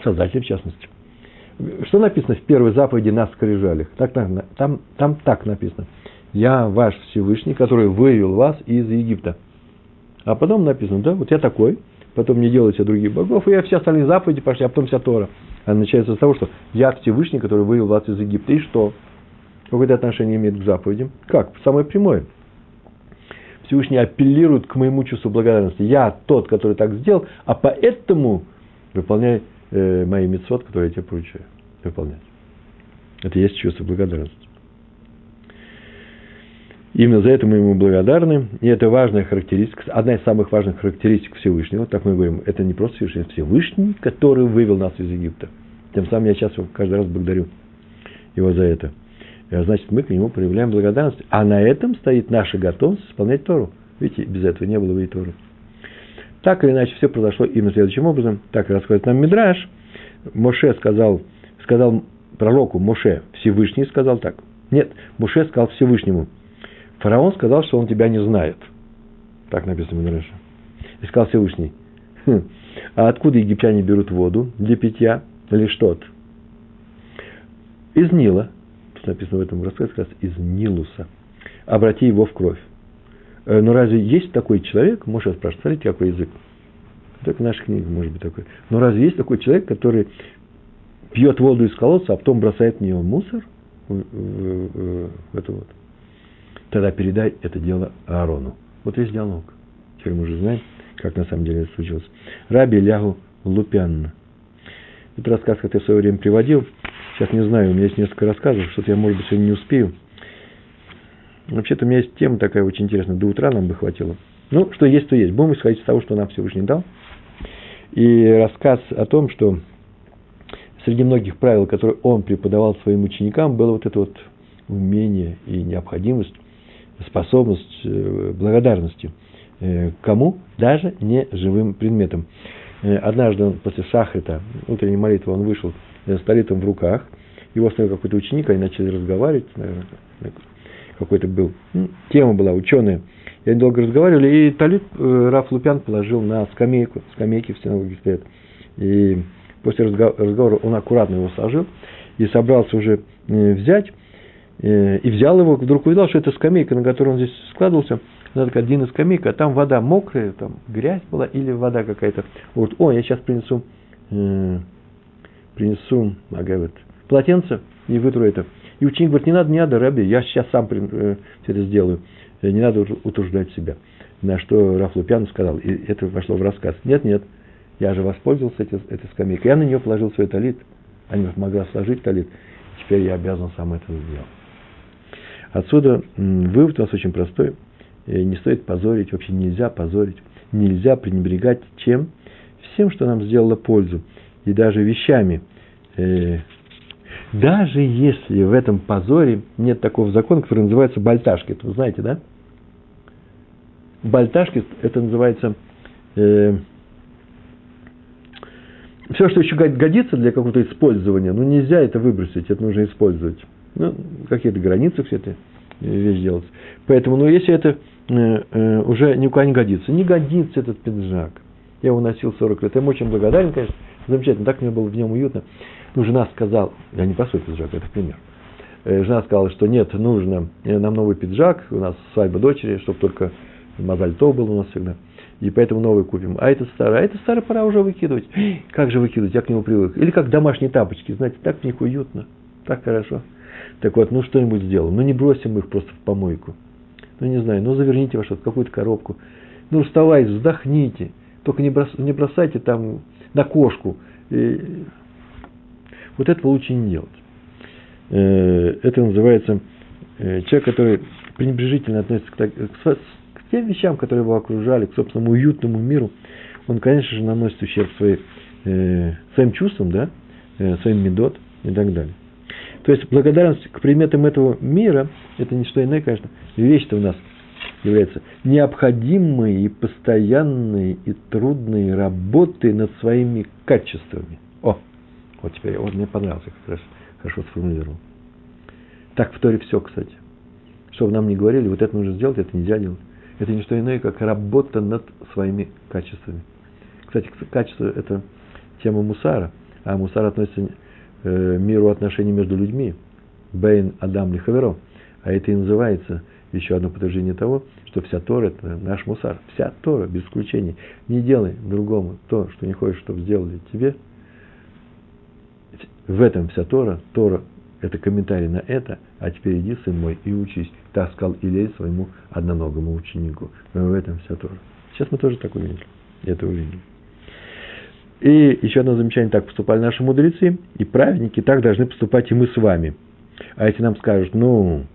Создателя в частности. Что написано в первой заповеди на скрижалях? Так, там, там, так написано. Я ваш Всевышний, который вывел вас из Египта. А потом написано, да, вот я такой, потом не делайте других богов, и я все остальные заповеди пошли, а потом вся Тора. Она начинается с того, что я Всевышний, который вывел вас из Египта. И что? Какое это отношение имеет к заповедям? Как? Самое прямое. Всевышний апеллирует к моему чувству благодарности. Я тот, который так сделал, а поэтому выполняй э, мои митцвот, которые я тебе поручаю выполнять. Это и есть чувство благодарности. Именно за это мы ему благодарны, и это важная характеристика, одна из самых важных характеристик Всевышнего, так мы говорим, это не просто Всевышний, это Всевышний, который вывел нас из Египта. Тем самым я сейчас его каждый раз благодарю его за это. И, значит, мы к нему проявляем благодарность. А на этом стоит наша готовность исполнять Тору. Видите, без этого не было бы и Торы. Так или иначе, все произошло именно следующим образом. Так рассказывает нам Мидраш. Моше сказал, сказал пророку Моше, Всевышний сказал так. Нет, Моше сказал Всевышнему. Фараон сказал, что он тебя не знает. Так написано в Мидраше. И сказал Всевышний. Хм, а откуда египтяне берут воду для питья? Или что-то? Из Нила написано в этом рассказе, как раз из Нилуса. Обрати его в кровь. Э, но разве есть такой человек, может спрашивать, смотрите, какой язык. Только в нашей книге может быть такой. Но разве есть такой человек, который пьет воду из колодца, а потом бросает в нее мусор? Эту вот. Тогда передай это дело Аарону. Вот есть диалог. Теперь мы уже знаем, как на самом деле это случилось. Раби Лягу Лупян. Это рассказ, который я в свое время приводил. Сейчас не знаю, у меня есть несколько рассказов, что-то я, может быть, сегодня не успею. Вообще-то у меня есть тема такая очень интересная. До утра нам бы хватило. Ну, что есть, то есть. Будем исходить из того, что нам Всевышний дал. И рассказ о том, что среди многих правил, которые он преподавал своим ученикам, было вот это вот умение и необходимость, способность э, благодарности. Э, кому? Даже не живым предметам. Э, однажды он после шахрита, утренней молитвы, он вышел с талитом в руках. Его остановил какой-то ученик, они начали разговаривать, какой-то был. Ну, тема была ученая. И они долго разговаривали, и талит э, Раф Лупян положил на скамейку, скамейки в синагоге стоят. И после разговора он аккуратно его сложил и собрался уже э, взять, э, и взял его, вдруг увидел, что это скамейка, на которой он здесь складывался, она такая длинная скамейка, а там вода мокрая, там грязь была или вода какая-то. Вот, о, я сейчас принесу принесу, ага, вот, полотенце и вытру это. И ученик говорит, не надо, не надо, Раби, я сейчас сам э, все это сделаю. Э, не надо утруждать себя. На что Раф Лупян сказал, и это вошло в рассказ. Нет, нет, я же воспользовался этой, этой скамейкой. Я на нее положил свой талит. Она могла сложить талит. Теперь я обязан сам это сделать. Отсюда вывод у нас очень простой. Э, не стоит позорить, вообще нельзя позорить. Нельзя пренебрегать чем? Всем, что нам сделало пользу и даже вещами. Э, даже если в этом позоре нет такого закона, который называется бальташки. Это вы знаете, да? Бальташки это называется э, все, что еще годится для какого-то использования, ну нельзя это выбросить, это нужно использовать. Ну, какие-то границы все это вещь делать. Поэтому, ну, если это э, э, уже никуда не годится, не годится этот пиджак. Я его носил 40 лет. Я ему очень благодарен, конечно, Замечательно, так мне было в нем уютно. Ну, жена сказала, я не про свой пиджак, это пример. Э, жена сказала, что нет, нужно э, нам новый пиджак, у нас свадьба дочери, чтобы только мазальто был у нас всегда. И поэтому новый купим. А это старый, а это старый пора уже выкидывать. Как же выкидывать, я к нему привык. Или как домашние тапочки, знаете, так в них уютно, так хорошо. Так вот, ну что-нибудь сделаем. Ну не бросим их просто в помойку. Ну не знаю, ну заверните во что-то, какую-то коробку. Ну вставайте, вздохните. Только не, брос, не бросайте там на кошку. И вот этого лучше не делать. Э, это называется э, человек, который пренебрежительно относится к, к, к тем вещам, которые его окружали, к собственному уютному миру. Он, конечно же, наносит ущерб своей, э, своим чувствам, да, своим медот и так далее. То есть благодарность к предметам этого мира, это не что иное, конечно, вещь-то у нас является необходимой и постоянной и трудной работой над своими качествами. О, вот теперь, вот мне понравился, как раз хорошо сформулировал. Так в Торе все, кстати. Чтобы нам не говорили, вот это нужно сделать, это нельзя делать. Это не что иное, как работа над своими качествами. Кстати, качество – это тема мусара, а мусар относится э, миру отношений между людьми. Бейн Адам Лихаверо. А это и называется еще одно подтверждение того, что вся Тора – это наш мусар. Вся Тора, без исключения. Не делай другому то, что не хочешь, чтобы сделали тебе. В этом вся Тора. Тора – это комментарий на это. А теперь иди, сын мой, и учись. Так сказал Илей своему одноногому ученику. В этом вся Тора. Сейчас мы тоже так увидели. Это увидели. И еще одно замечание, так поступали наши мудрецы, и праведники, так должны поступать и мы с вами. А если нам скажут, ну,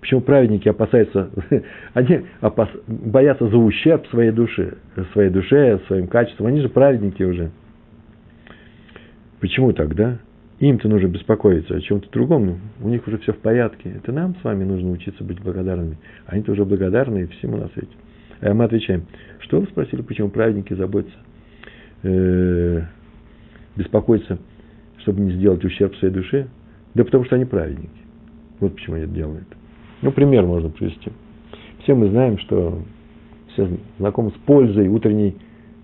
почему праведники опасаются, они опас, боятся за ущерб своей души, своей душе, своим качествам, они же праведники уже. Почему тогда? Им-то нужно беспокоиться о чем-то другом, у них уже все в порядке. Это нам с вами нужно учиться быть благодарными. Они-то уже благодарны всему на свете. А мы отвечаем, что вы спросили, почему праведники заботятся э, беспокоиться, чтобы не сделать ущерб своей душе? Да потому что они праведники. Вот почему они это делают. Ну, пример можно привести. Все мы знаем, что все знакомы с пользой утренней,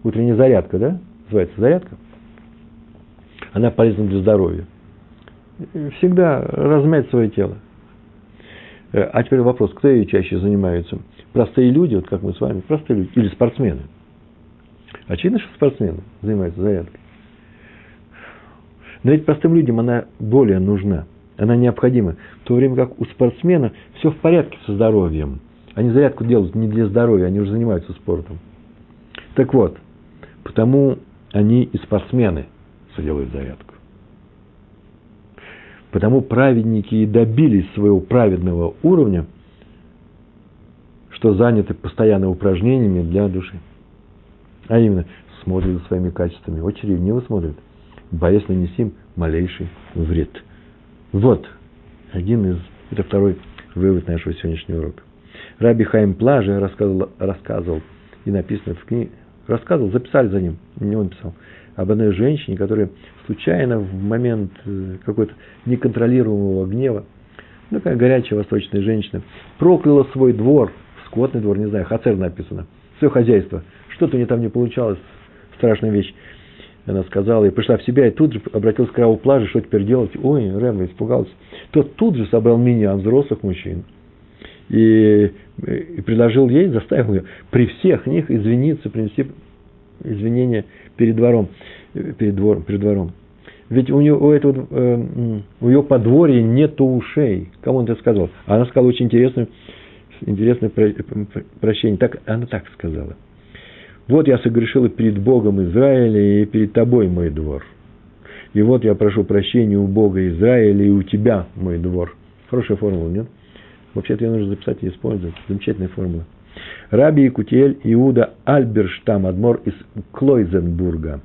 утренней зарядка, да? Называется зарядка. Она полезна для здоровья. Всегда размять свое тело. Э, а теперь вопрос, кто ее чаще занимается? Простые люди, вот как мы с вами, простые люди, или спортсмены? Очевидно, что спортсмены занимаются зарядкой. Но ведь простым людям она более нужна, она необходима. В то время как у спортсмена все в порядке со здоровьем. Они зарядку делают не для здоровья, они уже занимаются спортом. Так вот, потому они и спортсмены, что делают зарядку. Потому праведники и добились своего праведного уровня, что заняты постоянно упражнениями для души. А именно, смотрят за своими качествами, очень ревниво смотрят, боясь нанести им малейший вред. Вот один из, это второй вывод нашего сегодняшнего урока. Раби Хайм Плаже рассказывал, рассказывал и написано в книге, рассказывал, записали за ним, не он писал, об одной женщине, которая случайно в момент э, какой-то неконтролируемого гнева, ну, такая горячая восточная женщина, прокляла свой двор, скотный двор, не знаю, хацер написано, свое хозяйство – что-то у нее там не получалось, страшная вещь. Она сказала, и пришла в себя, и тут же обратилась к Раву Плаже, что теперь делать? Ой, Рэм испугался. Тот тут же собрал меня, взрослых мужчин, и, и предложил ей, заставил ее при всех них извиниться, принести извинения перед двором, перед двором, перед двором. Ведь у, нее, у, этого, э, у ее подворья нет ушей. Кому он это сказал? Она сказала очень интересное, интересное прощение. Так, она так сказала. Вот я согрешила перед Богом Израиля и перед тобой, мой двор. И вот я прошу прощения у Бога Израиля и у тебя, мой двор. Хорошая формула, нет? Вообще-то ее нужно записать и использовать. Замечательная формула. Раби Якутиэль Иуда Альберштам, адмор из Клойзенбурга.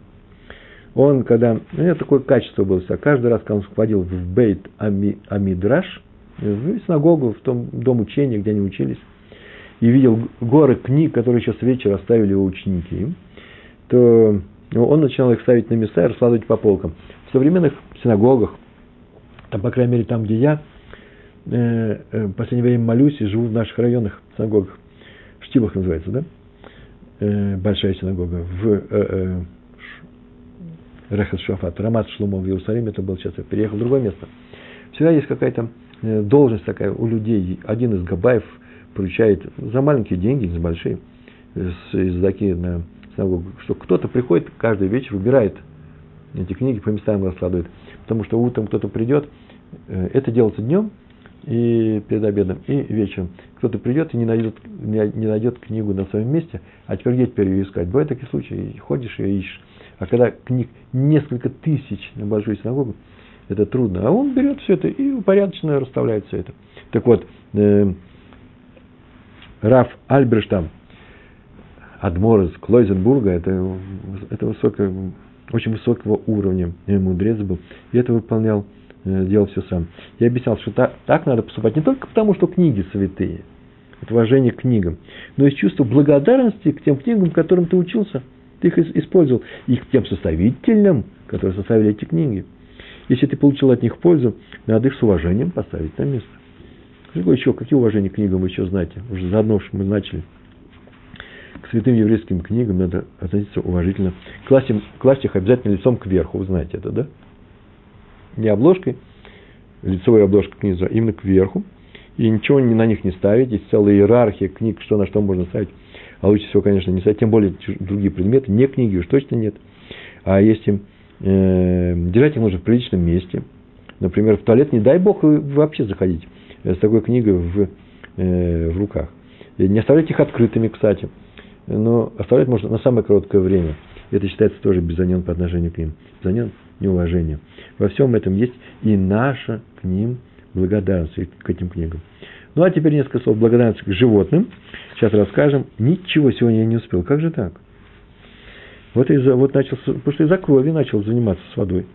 Он, когда... У него такое качество было. Каждый раз, когда он входил в Бейт Амидраш, в синагогу, в том дом учения, где они учились, и видел горы книг, которые сейчас вечер оставили его ученики, то он начинал их ставить на места и раскладывать по полкам. В современных синагогах, там, по крайней мере, там, где я э, э, в последнее время молюсь и живу в наших районах синагогах, Штибах называется, да? Э, большая синагога в э, э, Рехас Шафат, Рамат Шлумо в Иерусалиме, это был сейчас, я переехал в другое место. Всегда есть какая-то э, должность такая у людей, один из габаев – поручает за маленькие деньги, за большие, из Даки на синагогу, что кто-то приходит каждый вечер, выбирает эти книги, по местам раскладывает. Потому что утром кто-то придет, э, это делается днем и перед обедом, и вечером. Кто-то придет и не найдет, не найдет книгу на своем месте, а теперь где теперь ее искать? Бывают такие случаи, ходишь и ищешь. А когда книг несколько тысяч на большую синагогу, это трудно. А он берет все это и упорядоченно расставляет все это. Так вот, э, Раф Альберштам, Адмор из Клойзенбурга, это, это высокое, очень высокого уровня мудрец был, и это выполнял, э, делал все сам. Я объяснял, что так, так надо поступать не только потому, что книги святые, это уважение к книгам, но и чувство благодарности к тем книгам, которым ты учился, ты их использовал, и к тем составителям, которые составили эти книги. Если ты получил от них пользу, надо их с уважением поставить на место. Какое еще, какие уважения к книгам вы еще знаете? Уже заодно что мы начали. к святым еврейским книгам надо относиться уважительно. Класть, класть их обязательно лицом кверху, вы знаете это, да? Не обложкой, лицевой обложкой книги, а именно кверху. И ничего на них не ставить. Есть целая иерархия книг, что на что можно ставить. А лучше всего, конечно, не ставить. Тем более другие предметы. Не книги уж точно нет. А если э, держать их нужно в приличном месте. Например, в туалет, не дай бог вообще заходить с такой книгой в, э, в руках. И не оставлять их открытыми, кстати. Но оставлять можно на самое короткое время. Это считается тоже безонен по отношению к ним. Безонен – неуважение. Во всем этом есть и наша к ним благодарность, к этим книгам. Ну, а теперь несколько слов благодарности к животным. Сейчас расскажем. Ничего сегодня я не успел. Как же так? Вот, из вот начал, потому что из-за крови начал заниматься с водой.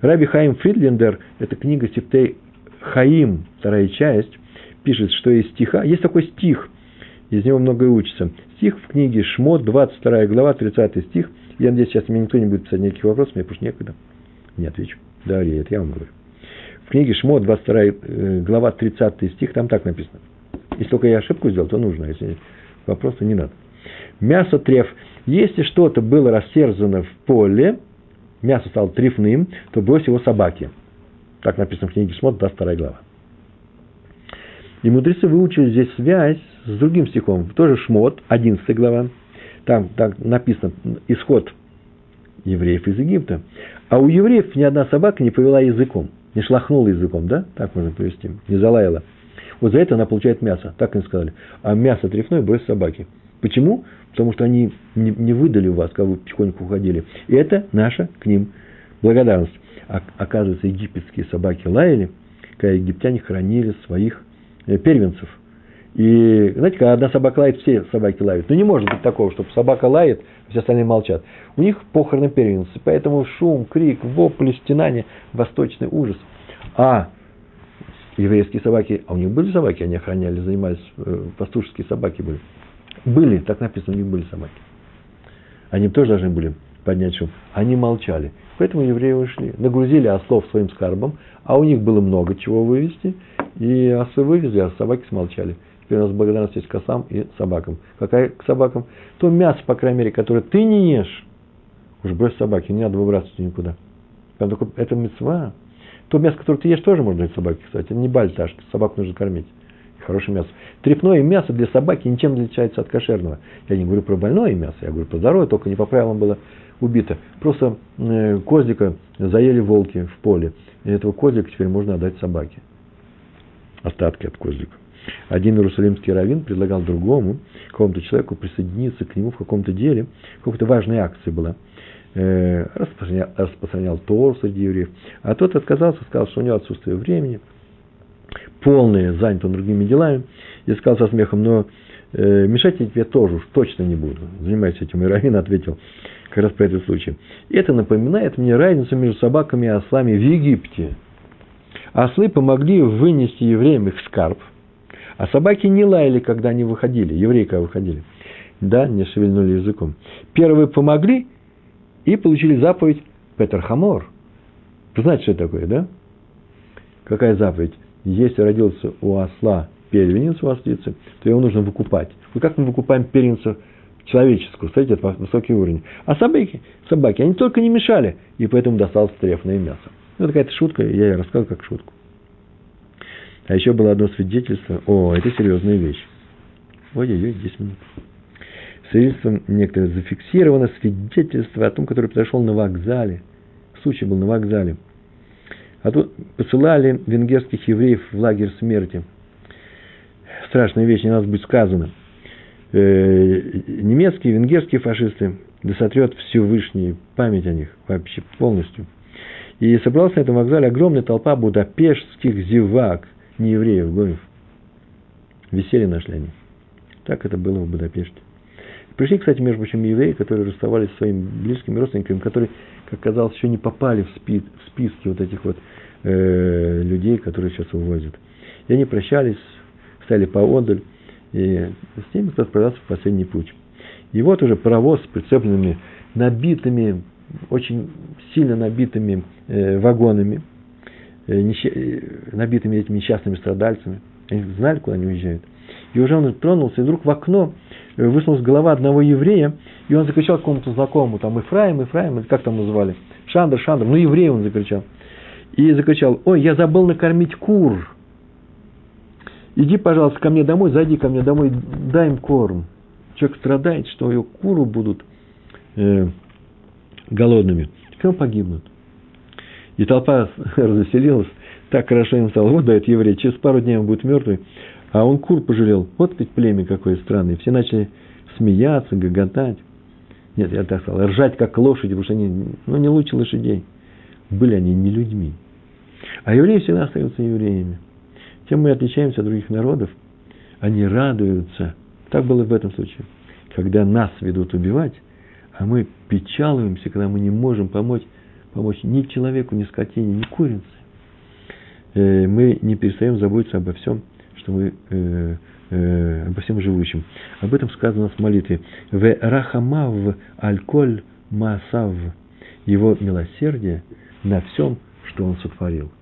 Раби Хаим Фридлендер, это книга Септей Хаим, вторая часть, пишет, что из стиха, есть такой стих – из него многое учится. Стих в книге Шмот, 22 глава, 30 стих. Я надеюсь, сейчас мне никто не будет писать никаких вопросов, мне просто некогда. Не отвечу. Да, это я вам говорю. В книге Шмот, 22 э, глава, 30 стих, там так написано. Если только я ошибку сделал, то нужно, если вопрос, то не надо. Мясо треф. Если что-то было растерзано в поле, мясо стало трефным, то брось его собаке. Так написано в книге Шмот, 22 глава. И мудрецы выучили здесь связь с другим стихом, тоже Шмот, 11 глава. Там, там написано исход евреев из Египта. А у евреев ни одна собака не повела языком, не шлахнула языком, да? Так можно привести, не залаяла. Вот за это она получает мясо, так им сказали. А мясо трефное брось собаки. Почему? Потому что они не, не выдали вас, когда вы потихоньку уходили. И это наша к ним благодарность. Оказывается, египетские собаки лаяли, когда египтяне хранили своих Э, первенцев. И, знаете, когда одна собака лает, все собаки лают. Но ну, не может быть такого, чтобы собака лает, а все остальные молчат. У них похороны первенцы, поэтому шум, крик, вопли, стенание, восточный ужас. А еврейские собаки, а у них были собаки, они охраняли, занимались, э, пастушеские собаки были. Были, так написано, у них были собаки. Они тоже должны были поднять шум. Они молчали. Поэтому евреи ушли. Нагрузили ослов своим скарбом, а у них было много чего вывести. И осы вывезли, а собаки смолчали. Теперь у нас благодарность есть к осам и собакам. Какая к собакам? То мясо, по крайней мере, которое ты не ешь. Уж брось собаки, не надо выбрасывать никуда. Это мецва. То мясо, которое ты ешь, тоже можно дать собаке, кстати. Это не бальтаж, собаку нужно кормить. Хорошее мясо. Трепное мясо для собаки ничем не отличается от кошерного. Я не говорю про больное мясо, я говорю про здоровое, только не по правилам было убито. Просто э, козлика заели волки в поле. И этого козлика теперь можно отдать собаке. Остатки от козлика. Один иерусалимский раввин предлагал другому, какому-то человеку присоединиться к нему в каком-то деле, какой-то важной акции была. Э, распространял, распространял Тор среди евреев. А тот отказался, сказал, что у него отсутствие времени, полное, занят он другими делами, и сказал со смехом, но э, мешать я тебе тоже уж точно не буду. Занимайся этим. И Равин ответил, как раз про этот случай. Это напоминает мне разницу между собаками и ослами в Египте. Ослы помогли вынести евреям их скарб, а собаки не лаяли, когда они выходили, евреи когда выходили. Да, не шевельнули языком. Первые помогли и получили заповедь Петр Хамор. Вы знаете, что это такое, да? Какая заповедь? Если родился у осла первенец у ослицы, то его нужно выкупать. Вот как мы выкупаем первенца человеческую, кстати, это высокий уровень. А собаки, собаки, они только не мешали, и поэтому досталось трефное мясо. Ну, какая-то шутка, я ее рассказал как шутку. А еще было одно свидетельство. О, это серьезная вещь. Ой-ой-ой, 10 минут. Свидетельством некоторое зафиксировано свидетельство о том, который произошел на вокзале. Случай был на вокзале. А тут посылали венгерских евреев в лагерь смерти. Страшная вещь, не надо быть сказано. Э, немецкие, венгерские фашисты, да сотрет Всевышний память о них вообще полностью. И собралась на этом вокзале огромная толпа будапештских зевак, не евреев, гоев. Веселье нашли они. Так это было в Будапеште. Пришли, кстати, между прочим, евреи, которые расставались со своими близкими родственниками, которые, как казалось, еще не попали в, спи, в списки вот этих вот э, людей, которые сейчас увозят. И они прощались, стали поодаль, и с ними кто отправлялся в последний путь. И вот уже паровоз с прицепленными, набитыми, очень сильно набитыми э, вагонами, э, нещ... Э, набитыми этими несчастными страдальцами. Они знали, куда они уезжают. И уже он тронулся, и вдруг в окно высунулась голова одного еврея, и он закричал какому-то знакомому, там, Ифраим, Ифраим, как там называли, Шандр, Шандр, ну, еврей он закричал. И закричал, ой, я забыл накормить кур. Иди, пожалуйста, ко мне домой, зайди ко мне домой, дай им корм. Человек страдает, что его куры будут э, голодными. Все погибнут. И толпа развеселилась, так хорошо им стало. Вот дает еврей, через пару дней он будет мертвый. А он кур пожалел. Вот ведь племя какое странное. Все начали смеяться, гоготать. Нет, я так сказал, ржать как лошади, потому что они, ну, не лучше лошадей. Были они не людьми. А евреи всегда остаются евреями. Тем мы отличаемся от других народов. Они радуются. Так было в этом случае. Когда нас ведут убивать, а мы печалуемся, когда мы не можем помочь, помочь ни человеку, ни скотине, ни курице. Э, мы не перестаем заботиться обо всем, что мы э, э, обо всем живущем. Об этом сказано в молитве. В рахамав альколь масав. Его милосердие на всем, что он сотворил.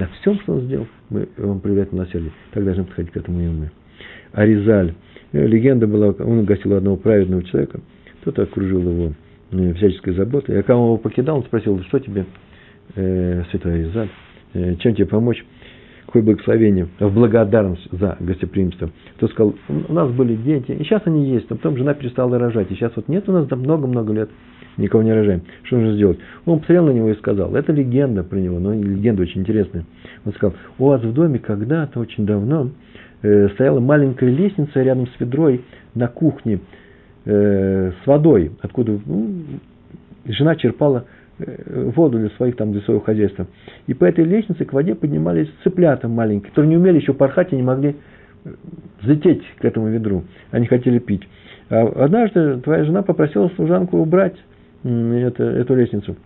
На всем, что он сделал, мы, он проявляет милосердие. Так должны подходить к этому и мы. Аризаль. Легенда была, он гостил одного праведного человека, кто-то окружил его всяческой заботой. А когда он его покидал, он спросил, что тебе, э, святой Аризаль, э, чем тебе помочь? какое благословение, в благодарность за гостеприимство. То сказал, у нас были дети, и сейчас они есть, но потом жена перестала рожать, и сейчас вот нет у нас много-много лет, никого не рожаем. Что нужно сделать? Он посмотрел на него и сказал, это легенда про него, но легенда очень интересная. Он сказал, у вас в доме когда-то очень давно э, стояла маленькая лестница рядом с ведрой на кухне э, с водой, откуда ну, жена черпала Э, воду для своих там, для своего хозяйства. И по этой лестнице к воде поднимались цыплята маленькие, которые не умели еще порхать и не могли э, взлететь к этому ведру. Они хотели пить. А однажды твоя жена попросила служанку убрать это, эту лестницу,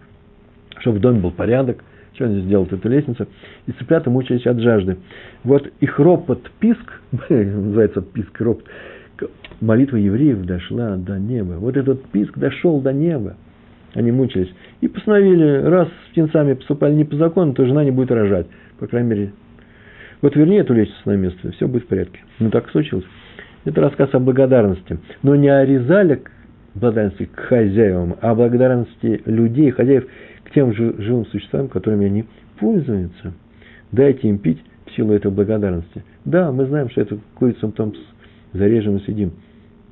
чтобы в доме был порядок, что они сделают эту лестницу, и цыплята мучились от жажды. Вот их ропот, писк, называется писк, ропот, молитва евреев дошла до неба. Вот этот писк дошел до неба они мучились. И постановили, раз птенцами поступали не по закону, то жена не будет рожать. По крайней мере. Вот верни эту лестницу на место, все будет в порядке. Ну, так случилось. Это рассказ о благодарности. Но не о резале благодарности к хозяевам, а благодарности людей, хозяев, к тем живым существам, которыми они пользуются. Дайте им пить в силу этой благодарности. Да, мы знаем, что эту курицу потом зарежем и съедим.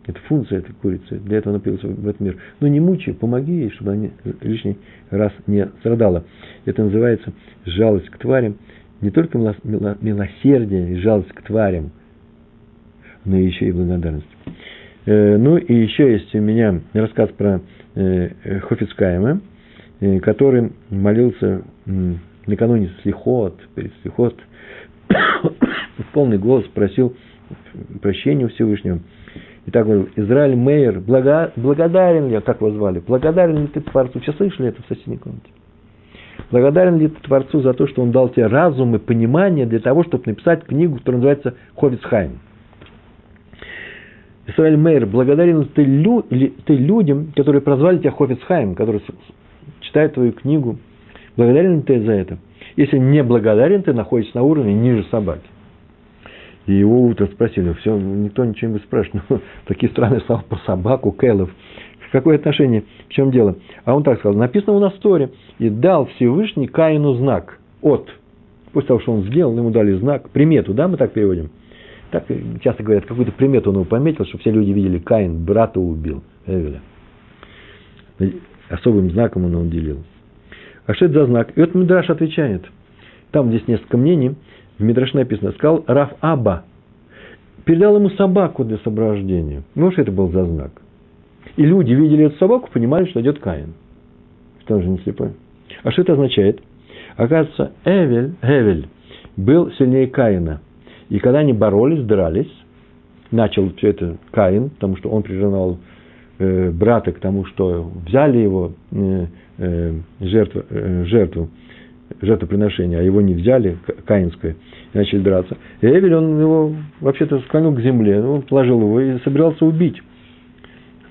Это функция этой курицы. Для этого она появилась в этот мир. Но не мучай, помоги ей, чтобы она лишний раз не страдала. Это называется жалость к тварям. Не только милосердие и жалость к тварям, но еще и благодарность. Э, ну и еще есть у меня рассказ про э, Хофицкаема, э, который молился накануне слихот, перед слихот, в полный голос просил прощения у Всевышнего – и так говорил, Израиль Мейер, блага, благодарен ли, так его звали, благодарен ли ты Творцу? Сейчас слышали это в соседней комнате? Благодарен ли ты Творцу за то, что Он дал тебе разум и понимание для того, чтобы написать книгу, которая называется Ховицхайм? Израиль Мейер, благодарен ты, лю, ты людям, которые прозвали тебя Хофицхайм, которые читают твою книгу? Благодарен ты за это? Если не благодарен, ты находишься на уровне ниже собаки. И его утром спросили, все, никто ничего не спрашивает, ну, такие странные слова про собаку, Кэлов. Какое отношение, в чем дело? А он так сказал, написано у нас в Торе, и дал Всевышний Каину знак от. После того, что он сделал, ему дали знак, примету, да, мы так переводим? Так часто говорят, какую-то примету он его пометил, чтобы все люди видели, Каин брата убил, Эвеля. Особым знаком он его делил. А что это за знак? И вот Мидраш отвечает. Там здесь несколько мнений – в Мидраше написано, сказал Раф Аба, передал ему собаку для соображения. Ну, что это был за знак? И люди видели эту собаку, понимали, что идет Каин. Что он же не слепой. А что это означает? Оказывается, Эвель, Эвель был сильнее Каина. И когда они боролись, дрались, начал все это Каин, потому что он прижимал э, брата к тому, что взяли его э, э, жертву, э, жертву жертвоприношение, а его не взяли, каинское, и начали драться. И Эвель, он его вообще-то склонил к земле, он положил его и собирался убить.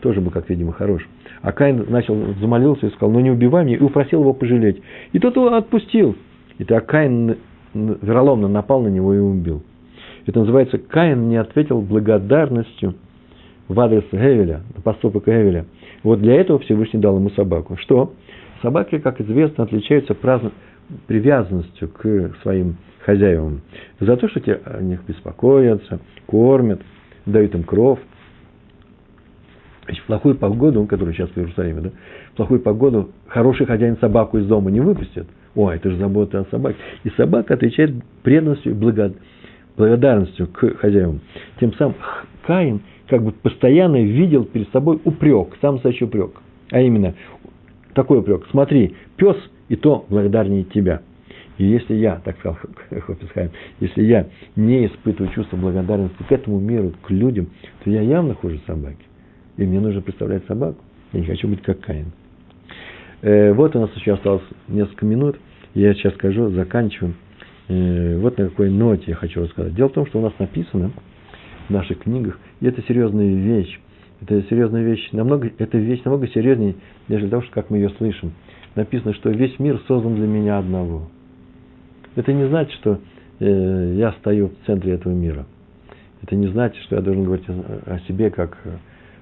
Тоже был, как видимо, хорош. А Каин начал, замолился и сказал, ну не убивай меня, и упросил его пожалеть. И тот его отпустил. И так Каин вероломно напал на него и убил. Это называется, Каин не ответил благодарностью в адрес Гевеля, поступок Гевеля. Вот для этого Всевышний дал ему собаку. Что? Собаки, как известно, отличаются праздно, привязанностью к своим хозяевам. За то, что те о них беспокоятся, кормят, дают им кров. Значит, в плохую погоду, который сейчас в Иерусалиме, да, в плохую погоду хороший хозяин собаку из дома не выпустит. О, это же забота о собаке. И собака отвечает преданностью и благодарностью к хозяевам. Тем самым Каин как бы постоянно видел перед собой упрек, сам настоящий упрек. А именно, такой упрек. Смотри, пес и то благодарнее тебя. И если я, так сказал Хофисхайм, если я не испытываю чувство благодарности к этому миру, к людям, то я явно хуже собаки. И мне нужно представлять собаку. Я не хочу быть как Каин. Э, вот у нас еще осталось несколько минут. Я сейчас скажу, заканчиваю. Э, вот на какой ноте я хочу рассказать. Дело в том, что у нас написано в наших книгах, и это серьезная вещь. Это серьезная вещь, намного, это вещь намного серьезнее, нежели того, что как мы ее слышим. Написано, что весь мир создан для меня одного. Это не значит, что э, я стою в центре этого мира. Это не значит, что я должен говорить о, себе как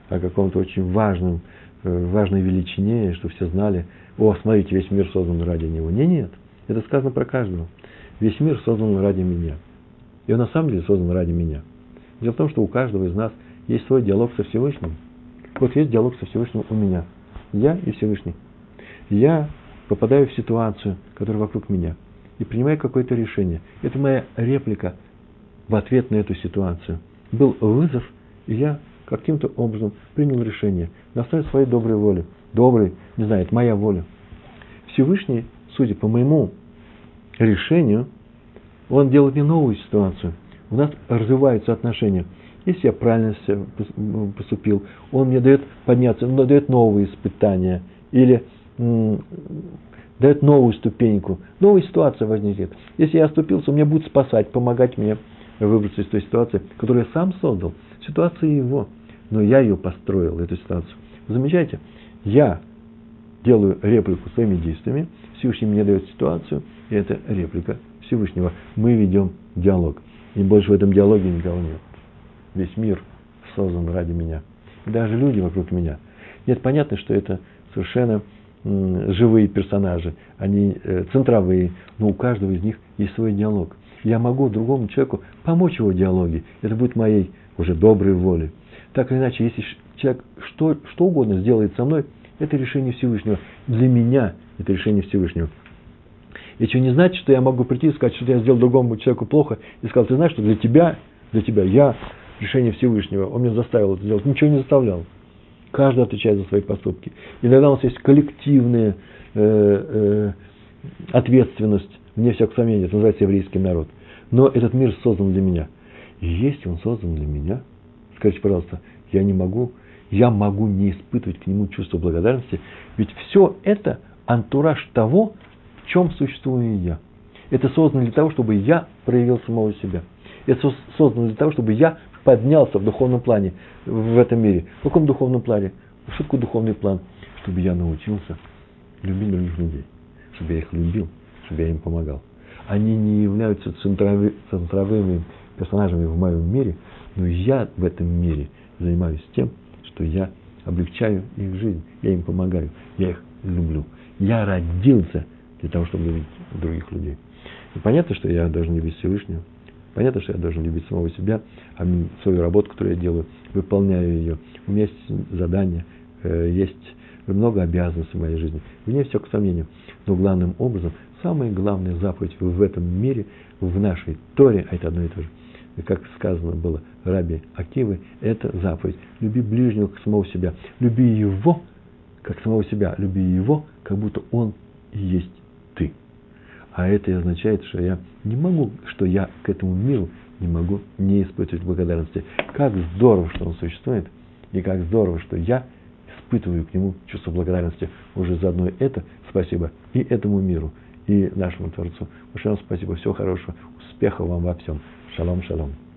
о каком-то очень важном, э, важной величине, что все знали, о, смотрите, весь мир создан ради него. Не, нет, это сказано про каждого. Весь мир создан ради меня. И он на самом деле создан ради меня. Дело в том, что у каждого из нас есть свой диалог со Всевышним. Вот есть диалог со Всевышним у меня. Я и Всевышний. Я попадаю в ситуацию, которая вокруг меня, и принимаю какое-то решение. Это моя реплика в ответ на эту ситуацию. Был вызов, и я каким-то образом принял решение на основе своей доброй воли. Добрый, не знаю, это моя воля. Всевышний, судя по моему решению, он делает не новую ситуацию. У нас развиваются отношения. Если я правильно поступил, он мне дает подняться, он дает новые испытания. Или дает новую ступеньку, новая ситуация возникнет. Если я оступился, он меня будет спасать, помогать мне выбраться из той ситуации, которую я сам создал. Ситуация его но я ее построил, эту ситуацию. Вы замечаете? Я делаю реплику своими действиями, Всевышний мне дает ситуацию, и это реплика Всевышнего. Мы ведем диалог. И больше в этом диалоге никого нет. Весь мир создан ради меня. И даже люди вокруг меня. Нет, понятно, что это совершенно живые персонажи, они э, центровые, но у каждого из них есть свой диалог. Я могу другому человеку помочь его диалоге. Это будет моей уже доброй волей. Так или иначе, если человек что, что угодно сделает со мной, это решение Всевышнего. Для меня это решение Всевышнего. И что не значит, что я могу прийти и сказать, что я сделал другому человеку плохо, и сказал, ты знаешь, что для тебя, для тебя я решение Всевышнего, он меня заставил это сделать. Ничего не заставлял. Каждый отвечает за свои поступки. Иногда у нас есть коллективная э, э, ответственность, вне всякого сомнения, это называется еврейский народ. Но этот мир создан для меня. И если он создан для меня, Скажите, пожалуйста, я не могу, я могу не испытывать к нему чувство благодарности, ведь все это антураж того, чем существую я. Это создано для того, чтобы я проявил самого себя. Это создано для того, чтобы я поднялся в духовном плане в этом мире. В каком духовном плане? Что такое духовный план? Чтобы я научился любить других людей. Чтобы я их любил, чтобы я им помогал. Они не являются центровыми персонажами в моем мире, но я в этом мире занимаюсь тем, что я облегчаю их жизнь, я им помогаю, я их люблю. Я родился для того, чтобы любить других людей. И понятно, что я должен любить Всевышнего, понятно, что я должен любить самого себя, а свою работу, которую я делаю, выполняю ее. У меня есть задание, э, есть много обязанностей в моей жизни. Вне всякого сомнения. Но главным образом, самая главная заповедь в этом мире, в нашей Торе, а это одно и то же, как сказано было Раби Акивы, это заповедь. Люби ближнего как самого себя. Люби его как самого себя. Люби его, как будто он и есть. А это и означает, что я не могу, что я к этому миру не могу не испытывать благодарности. Как здорово, что он существует, и как здорово, что я испытываю к нему чувство благодарности. Уже заодно это спасибо и этому миру, и нашему Творцу. Большое вам спасибо, всего хорошего, успехов вам во всем. Шалом, шалом.